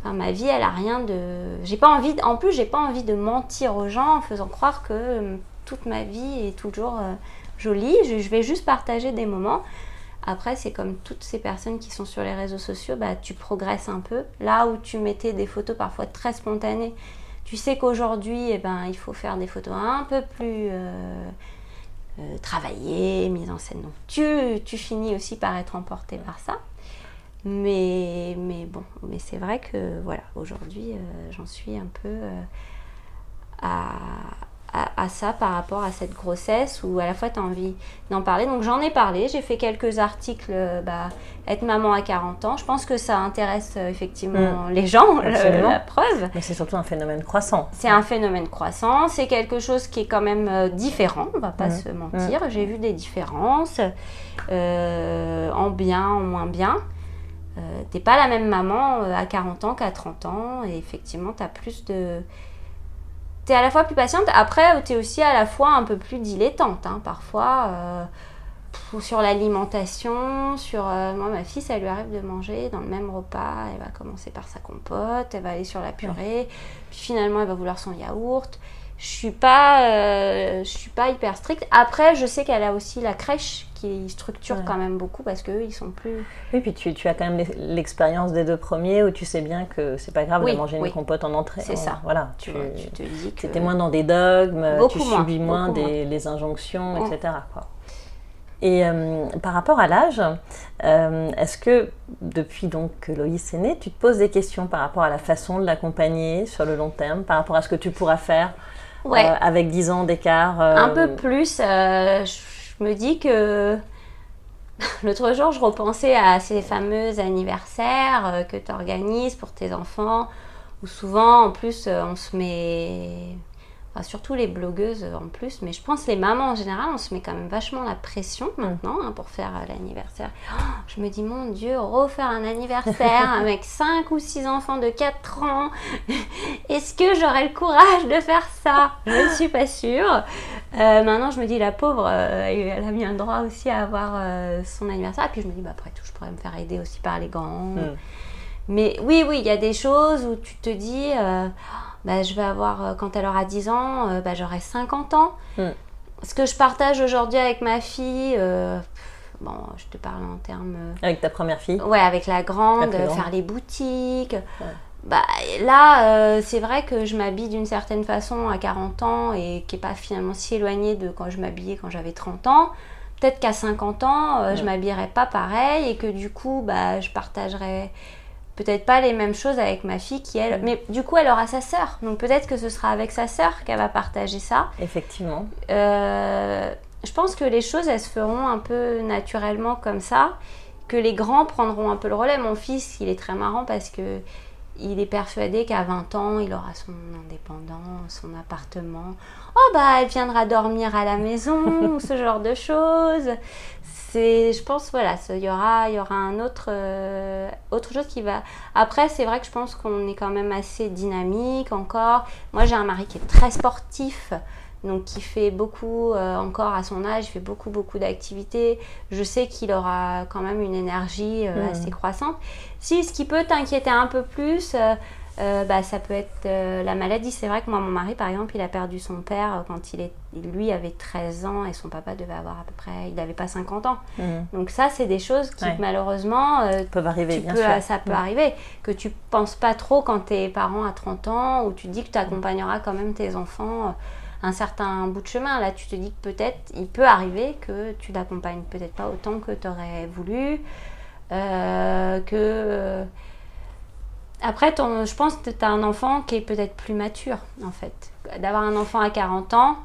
enfin, ma vie, elle a rien de. J'ai pas envie. En plus, j'ai pas envie de mentir aux gens en faisant croire que euh, toute ma vie est toujours euh, jolie. Je, vais juste partager des moments. Après, c'est comme toutes ces personnes qui sont sur les réseaux sociaux, bah, tu progresses un peu. Là où tu mettais des photos parfois très spontanées, tu sais qu'aujourd'hui, eh ben, il faut faire des photos un peu plus travaillées, mises en scène. Donc, tu, tu finis aussi par être emporté par ça. Mais, mais bon, mais c'est vrai que voilà, aujourd'hui, euh, j'en suis un peu euh, à, à, ça par rapport à cette grossesse où à la fois tu as envie d'en parler. Donc j'en ai parlé, j'ai fait quelques articles, euh, bah, être maman à 40 ans. Je pense que ça intéresse effectivement mm. les gens, la preuve. Mais c'est surtout un phénomène croissant. C'est un phénomène croissant, c'est quelque chose qui est quand même différent, on va pas mm. se mentir. Mm. J'ai vu des différences, en bien, en moins bien. T'es pas la même maman à 40 ans qu'à 30 ans et effectivement tu as plus de tu es à la fois plus patiente, après tu es aussi à la fois un peu plus dilettante. Hein, parfois, euh, sur l'alimentation, sur... Euh, moi, ma fille, ça lui arrive de manger dans le même repas. Elle va commencer par sa compote, elle va aller sur la purée, puis finalement, elle va vouloir son yaourt je suis pas euh, je suis pas hyper stricte. Après je sais qu'elle a aussi la crèche qui structure quand même beaucoup parce qu'eux ils sont plus oui puis tu, tu as quand même l'expérience des deux premiers où tu sais bien que c'est pas grave de manger une compote en entrée. C'est ça. voilà tu, tu te dis que moins dans des dogmes tu subis moins, des les injonctions etc quoi. Et euh, par rapport à l'âge, euh, est-ce que depuis donc que Loïs est né, tu te poses des questions par rapport à la façon de l'accompagner sur le long terme, par rapport à ce que tu pourras faire ouais. Euh, avec 10 ans d'écart. Euh, Un peu plus. Euh, je me dis que l'autre jour, je repensais à ces fameux anniversaires que tu organises pour tes enfants, où souvent, en plus, on se met surtout les blogueuses en plus, mais je pense les mamans en général, on se met quand même vachement la pression maintenant hein, pour faire euh, l'anniversaire. Oh, je me dis, mon Dieu, refaire un anniversaire avec 5 ou 6 enfants de 4 ans, est-ce que j'aurai le courage de faire ça? Je ne suis pas sûre. Euh, maintenant, je me dis, la pauvre, euh, elle a bien le droit aussi à avoir son anniversaire. Et puis je me dis, bah, après tout, je pourrais me faire aider aussi par les grands. Mm. Mais oui, oui, il y a des choses où tu te dis bah, je vais avoir, euh, quand elle aura 10 ans, euh, bah, j'aurai 50 ans. Hmm. Ce que je partage aujourd'hui avec ma fille, euh, bon, je te parle en termes. Avec ta première fille? Ouais, avec la grande, faire les boutiques. Bah, là, c'est vrai que je m'habille d'une certaine façon à 40 ans et qui n'est pas finalement si éloignée de quand je m'habillais quand j'avais 30 ans. Peut-être qu'à 50 ans, je m'habillerai pas pareil et que du coup, bah, je partagerai peut-être pas les mêmes choses avec ma fille qui elle. Mais du coup, elle aura sa sœur. Donc peut-être que ce sera avec sa sœur qu'elle va partager ça. Effectivement. Euh, je pense que les choses, elles se feront un peu naturellement comme ça. Que les grands prendront un peu le relais. Mon fils, il est très marrant parce que il est persuadé qu'à 20 ans, il aura son indépendance, son appartement. Oh bah, elle viendra dormir à la maison, ce genre de choses je pense, voilà, il y aura, y aura un autre, euh, autre chose qui va. Après, c'est vrai que je pense qu'on est quand même assez dynamique encore. Moi, j'ai un mari qui est très sportif, donc qui fait beaucoup euh, encore à son âge, il fait beaucoup, beaucoup d'activités. Je sais qu'il aura quand même une énergie euh, mmh. assez croissante. Si ce qui peut t'inquiéter un peu plus, euh, bah, ça peut être la maladie. C'est vrai que moi, mon mari, par exemple, il a perdu son père quand il est, lui avait 13 ans et son papa devait avoir à peu près, il n'avait pas 50 ans. Mhm. Donc ça, c'est des choses qui malheureusement peuvent arriver. bien sûr. Ça peut arriver. Que tu penses pas trop quand tu es parent à 30 ans ou tu dis que tu accompagneras quand même tes enfants un certain bout de chemin. Là, tu te dis que peut-être il peut arriver que tu l'accompagnes peut-être pas autant que tu aurais voulu, que après, je pense que tu as un enfant qui est peut-être plus mature, en fait. D'avoir un enfant à 40 ans,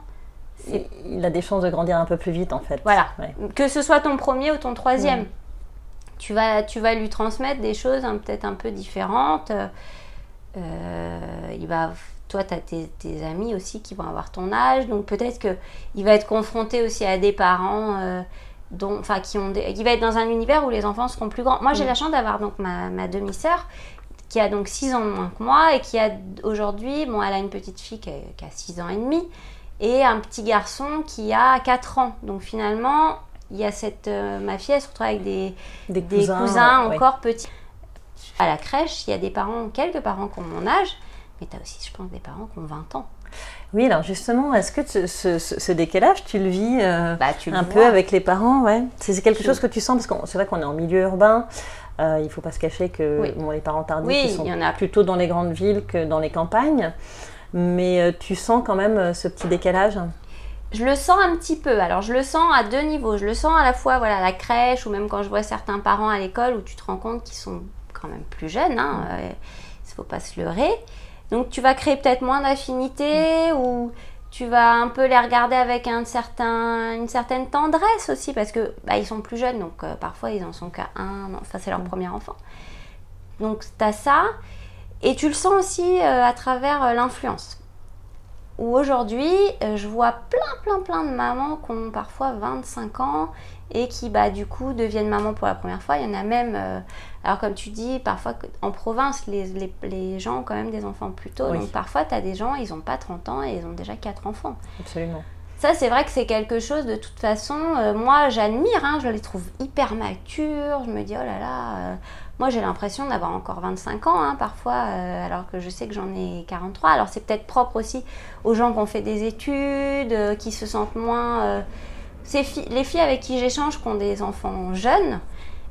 il a des chances de grandir un peu plus vite, en fait. Voilà. Que ce soit ton premier ou ton troisième. Tu, vas, tu vas lui transmettre des choses hein, peut-être un peu différentes. Euh, il va, toi, tu as tes, amis aussi qui vont avoir ton âge. Donc peut-être qu'il va être confronté aussi à des parents... Euh, dont, qui ont qui va être dans un univers où les enfants seront plus grands. Moi, j'ai la chance d'avoir donc ma, ma demi-sœur qui a donc 6 ans de moins que moi et qui a aujourd'hui, bon, elle a une petite fille qui a, 6 ans et demi et un petit garçon qui a 4 ans. Donc finalement, il y a cette. Euh, ma fille, elle se retrouve avec des, des, cousins, encore petits. À la crèche, il y a des parents, quelques parents qui ont mon âge, mais tu as aussi, je pense, des parents qui ont 20 ans. Oui, alors justement, est-ce que ce, ce, décalage, tu le vis euh, bah, un peu avec les parents ouais. C'est quelque chose que tu sens, parce que c'est vrai qu'on est en milieu urbain, euh, il ne faut pas se cacher que les parents tardifs sont plutôt dans les grandes villes que dans les campagnes. Mais euh, tu sens quand même ce petit décalage? Je le sens un petit peu. Alors, je le sens à deux niveaux. Je le sens à la fois voilà, à la crèche ou même quand je vois certains parents à l'école où tu te rends compte qu'ils sont quand même plus jeunes. Hein, il ne faut pas se leurrer. Donc, tu vas créer peut-être moins d'affinité ou tu vas un peu les regarder avec un certain, une certaine tendresse aussi, parce que bah, ils sont plus jeunes, donc euh, parfois ils en sont qu'à un, enfin c'est leur Mm. premier enfant. Donc tu as ça, et tu le sens aussi euh, à travers euh, l'influence. Où aujourd'hui, je vois plein, plein, plein de mamans qui ont parfois 25 ans et qui, bah, du coup, deviennent maman pour la première fois. Il y en a même, euh, alors comme tu dis, parfois en province, les, les- les gens ont quand même des enfants plus tôt. Oui. Donc parfois, tu as des gens, ils n'ont pas 30 ans et ils ont déjà 4 enfants. Absolument. Ça, c'est vrai que c'est quelque chose de toute façon. euh, moi, j'admire, hein, je les trouve hyper matures. Je me dis, oh là là. euh, moi, j'ai l'impression d'avoir encore 25 ans, hein, parfois, euh, alors que je sais que j'en ai 43. Alors, c'est peut-être propre aussi aux gens qui ont fait des études, qui se sentent moins. Ces filles- les filles avec qui j'échange, qui ont des enfants jeunes,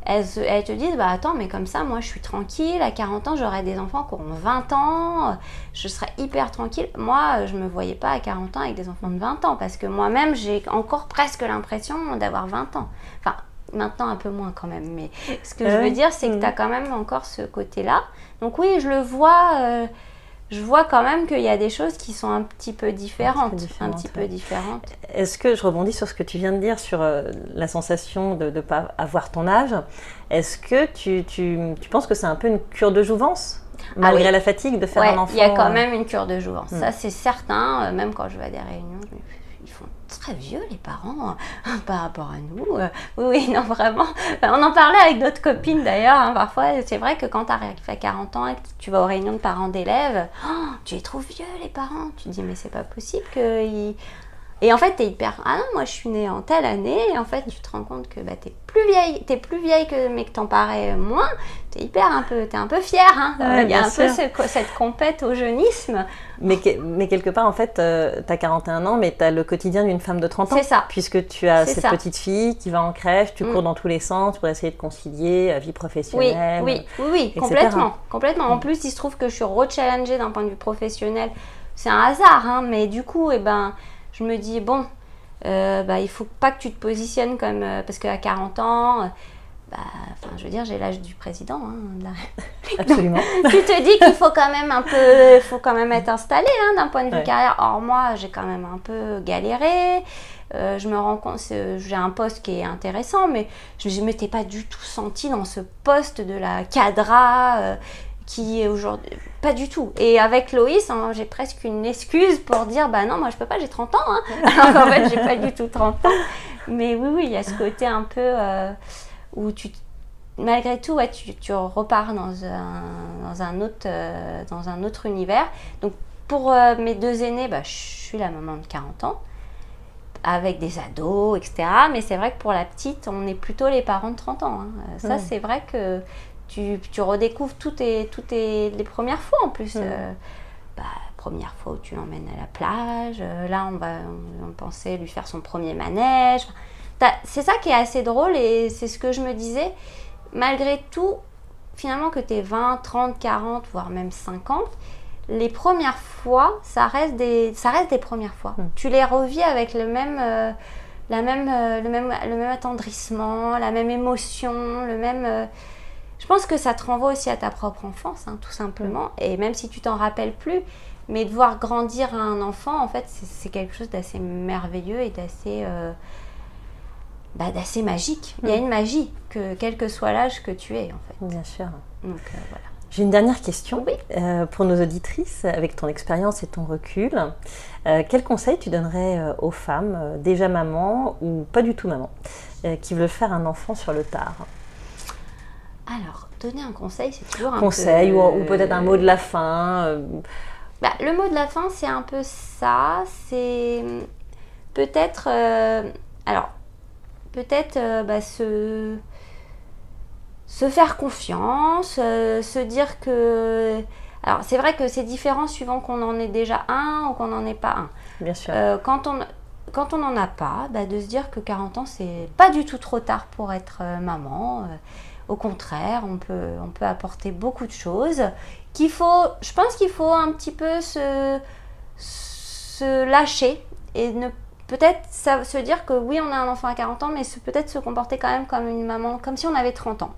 elles, te disent Bah attends, mais comme ça, moi, je suis tranquille. À 40 ans, j'aurai des enfants qui auront 20 ans. Je serai hyper tranquille. Moi, je me voyais pas à 40 ans avec des enfants de 20 ans parce que moi-même, j'ai encore presque l'impression d'avoir 20 ans. Enfin, maintenant un peu moins quand même. Mais ce que je veux dire, c'est que Mhm. tu as quand même encore ce côté-là. Donc, oui, je le vois. euh, je vois quand même qu'il y a des choses qui sont un petit peu différentes. Un différentes, petit peu différentes. Est-ce que je rebondis sur ce que tu viens de dire sur euh, la sensation de ne pas avoir ton âge Est-ce que tu, tu, tu penses que c'est un peu une cure de jouvence Malgré Ah oui. la fatigue de faire Ouais, un enfant il y a quand euh, même une cure de jouvence. Mm. Ça, c'est certain. Euh, même quand je vais à des réunions, je me- très vieux, les parents, hein, par rapport à nous. Euh, oui, oui, non, vraiment. Enfin, on en parlait avec d'autres copines d'ailleurs. hein, parfois, c'est vrai que quand tu arrives à 40 ans et que tu vas aux réunions de parents d'élèves, oh, tu les trouves vieux, les parents. Tu te dis, mais c'est pas possible qu'ils. Et en fait, t'es hyper. Ah non, moi je suis née en telle année. Et en fait, tu te rends compte que bah, t'es plus vieille, t'es plus vieille que mais que t'en parais moins. T'es hyper un peu, t'es un peu fière. Hein. Ouais, Il y a un peu ce- cette compète au jeunisme. Mais, que- mais quelque part, en fait, tu as 41 ans, mais tu as le quotidien d'une femme de 30 ans. C'est ça. Puisque tu as cette ça. petite fille qui va en crèche, tu Mm. cours dans tous les sens pour essayer de concilier euh, vie professionnelle. oui, oui, oui, complètement, complètement. En plus, il se trouve que je suis re-challengée d'un point de vue professionnel. C'est un hasard, hein, mais du coup, eh ben, je me dis bon, euh, bah, il faut pas que tu te positionnes comme euh, parce qu'à 40 ans, euh, bah, je veux dire, j'ai l'âge du président. hein, Absolument. tu te dis qu'il faut quand même un peu, faut quand même être installé hein, d'un point de vue Ouais. carrière. Or moi, j'ai quand même un peu galéré. Euh, je me rends compte, j'ai un poste qui est intéressant, mais je ne m'étais pas du tout sentie dans ce poste de la cadra euh, qui est aujourd'hui pas du tout. Et avec Loïs, hein, j'ai presque une excuse pour dire bah non, moi je peux pas, j'ai 30 ans. Hein. Alors qu'en fait, j'ai pas du tout 30 ans. Mais oui, oui, il y a ce côté un peu euh, où tu malgré tout, ouais, tu, tu repars dans un, dans, un autre, euh, dans un autre univers. Donc, pour euh, mes deux aînés, bah, je suis la maman de 40 ans, avec des ados, etc. Mais c'est vrai que pour la petite, on est plutôt les parents de 30 ans. hein. Ça, c'est vrai que tu, tu redécouvres toutes tes, toutes tes- les premières fois en plus. Euh, bah, première fois où tu l'emmènes à la plage, euh, là, on, va, on, on pensait lui faire son premier manège. Enfin, C'est ça qui est assez drôle et c'est ce que je me disais malgré tout, finalement que tu es 20, 30, 40, voire même 50, les premières fois, ça reste des, ça reste des premières fois. Mm. Tu les revis avec le même, euh, la même, euh, le, même, le même attendrissement, la même émotion, le même... je pense que ça te renvoie aussi à ta propre enfance, hein, tout simplement. Et même si tu t'en rappelles plus, mais de voir grandir un enfant, en fait, c'est quelque chose d'assez merveilleux et d'assez... euh, bah, d'assez magique. Il y a Mm. une magie, que, quel que soit l'âge que tu es, en fait. Bien sûr. Donc euh, voilà. J'ai une dernière question Oui. euh, pour nos auditrices, avec ton expérience et ton recul. Quel conseil tu donnerais aux femmes, déjà maman ou pas du tout maman, qui veulent faire un enfant sur le tard? Alors, donner un conseil, c'est toujours un Conseil peu... ou, ou peut-être un mot de la fin euh, Bah, le mot de la fin, c'est un peu ça. C'est peut-être... euh, alors, peut-être euh, bah, se... se faire confiance, se dire que... Alors, c'est vrai que c'est différent suivant qu'on en ait déjà un ou qu'on n'en ait pas un. Bien sûr. Quand on quand on n'en a pas, bah, de se dire que 40 ans, c'est pas du tout trop tard pour être euh, maman. Euh, au contraire, on peut, on peut apporter beaucoup de choses. Qu'il faut, je pense qu'il faut un petit peu se, se lâcher et ne peut-être se dire que oui, on a un enfant à 40 ans, mais peut-être se comporter quand même comme une maman, comme si on avait 30 ans.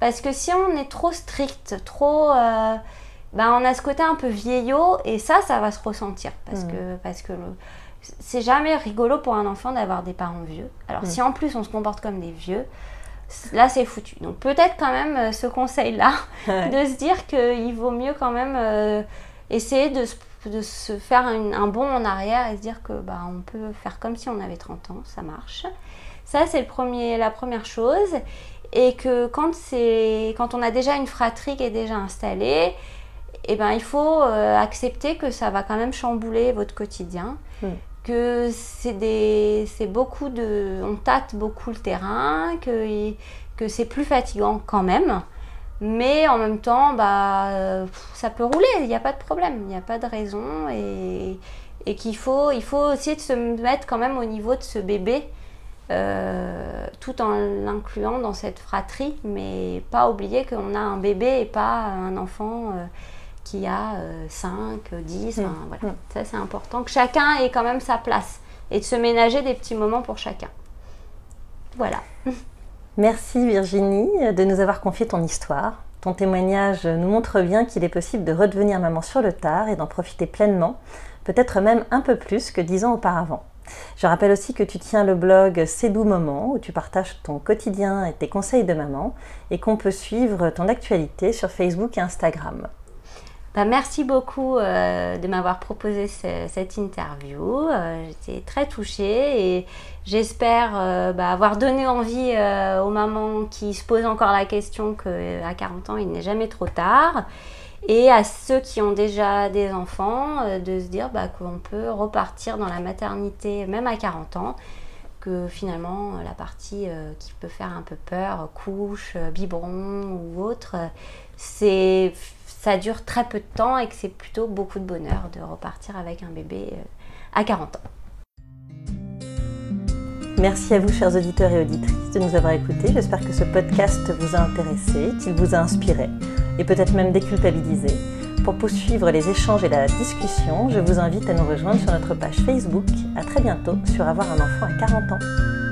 Parce que si on est trop strict, trop. euh, ben, on a ce côté un peu vieillot et ça, ça va se ressentir parce Mm. que, parce que c'est jamais rigolo pour un enfant d'avoir des parents vieux. Alors Mm. si en plus on se comporte comme des vieux, là c'est foutu. Donc peut-être quand même euh, ce conseil-là Ouais. de se dire qu'il vaut mieux quand même euh, essayer de se, de se faire un, un bond en arrière et se dire que bah, on peut faire comme si on avait 30 ans, ça marche. Ça, c'est la première chose. Et que quand, quand on a déjà une fratrie qui est déjà installée, eh ben, il faut euh, accepter que ça va quand même chambouler votre quotidien. Mm. Que c'est, des, c'est beaucoup de. On tâte beaucoup le terrain, que, que c'est plus fatigant quand même. Mais en même temps, bah, ça peut rouler, il n'y a pas de problème, il n'y a pas de raison. Et, et qu'il faut, il faut essayer de se mettre quand même au niveau de ce bébé, euh, tout en l'incluant dans cette fratrie, mais pas oublier qu'on a un bébé et pas un enfant euh, qui a 5, 10. Mm. enfin, voilà. Mm. Ça, c'est important que chacun ait quand même sa place et de se ménager des petits moments pour chacun. Voilà. Merci Virginie de nous avoir confié ton histoire. Ton témoignage nous montre bien qu'il est possible de redevenir maman sur le tard et d'en profiter pleinement, peut-être même un peu plus que dix ans auparavant. Je rappelle aussi que tu tiens le blog C'est doux moment où tu partages ton quotidien et tes conseils de maman et qu'on peut suivre ton actualité sur Facebook et Instagram. Bah, merci beaucoup euh, de m'avoir proposé ce- cette interview. Euh, J'étais très touchée et j'espère euh, bah, avoir donné envie aux mamans qui se posent encore la question qu'à 40 ans, il n'est jamais trop tard. Et à ceux qui ont déjà des enfants, de se dire bah, qu'on peut repartir dans la maternité même à 40 ans que finalement la partie qui peut faire un peu peur, couche, biberon ou autre, c'est ça dure très peu de temps et que c'est plutôt beaucoup de bonheur de repartir avec un bébé euh, à 40 ans. Merci à vous, chers auditeurs et auditrices, de nous avoir écoutés. J'espère que ce podcast vous a intéressé, qu'il vous a inspiré et peut-être même déculpabilisé. Pour poursuivre les échanges et la discussion, je vous invite à nous rejoindre sur notre page Facebook. À très bientôt sur Avoir un enfant à 40 ans.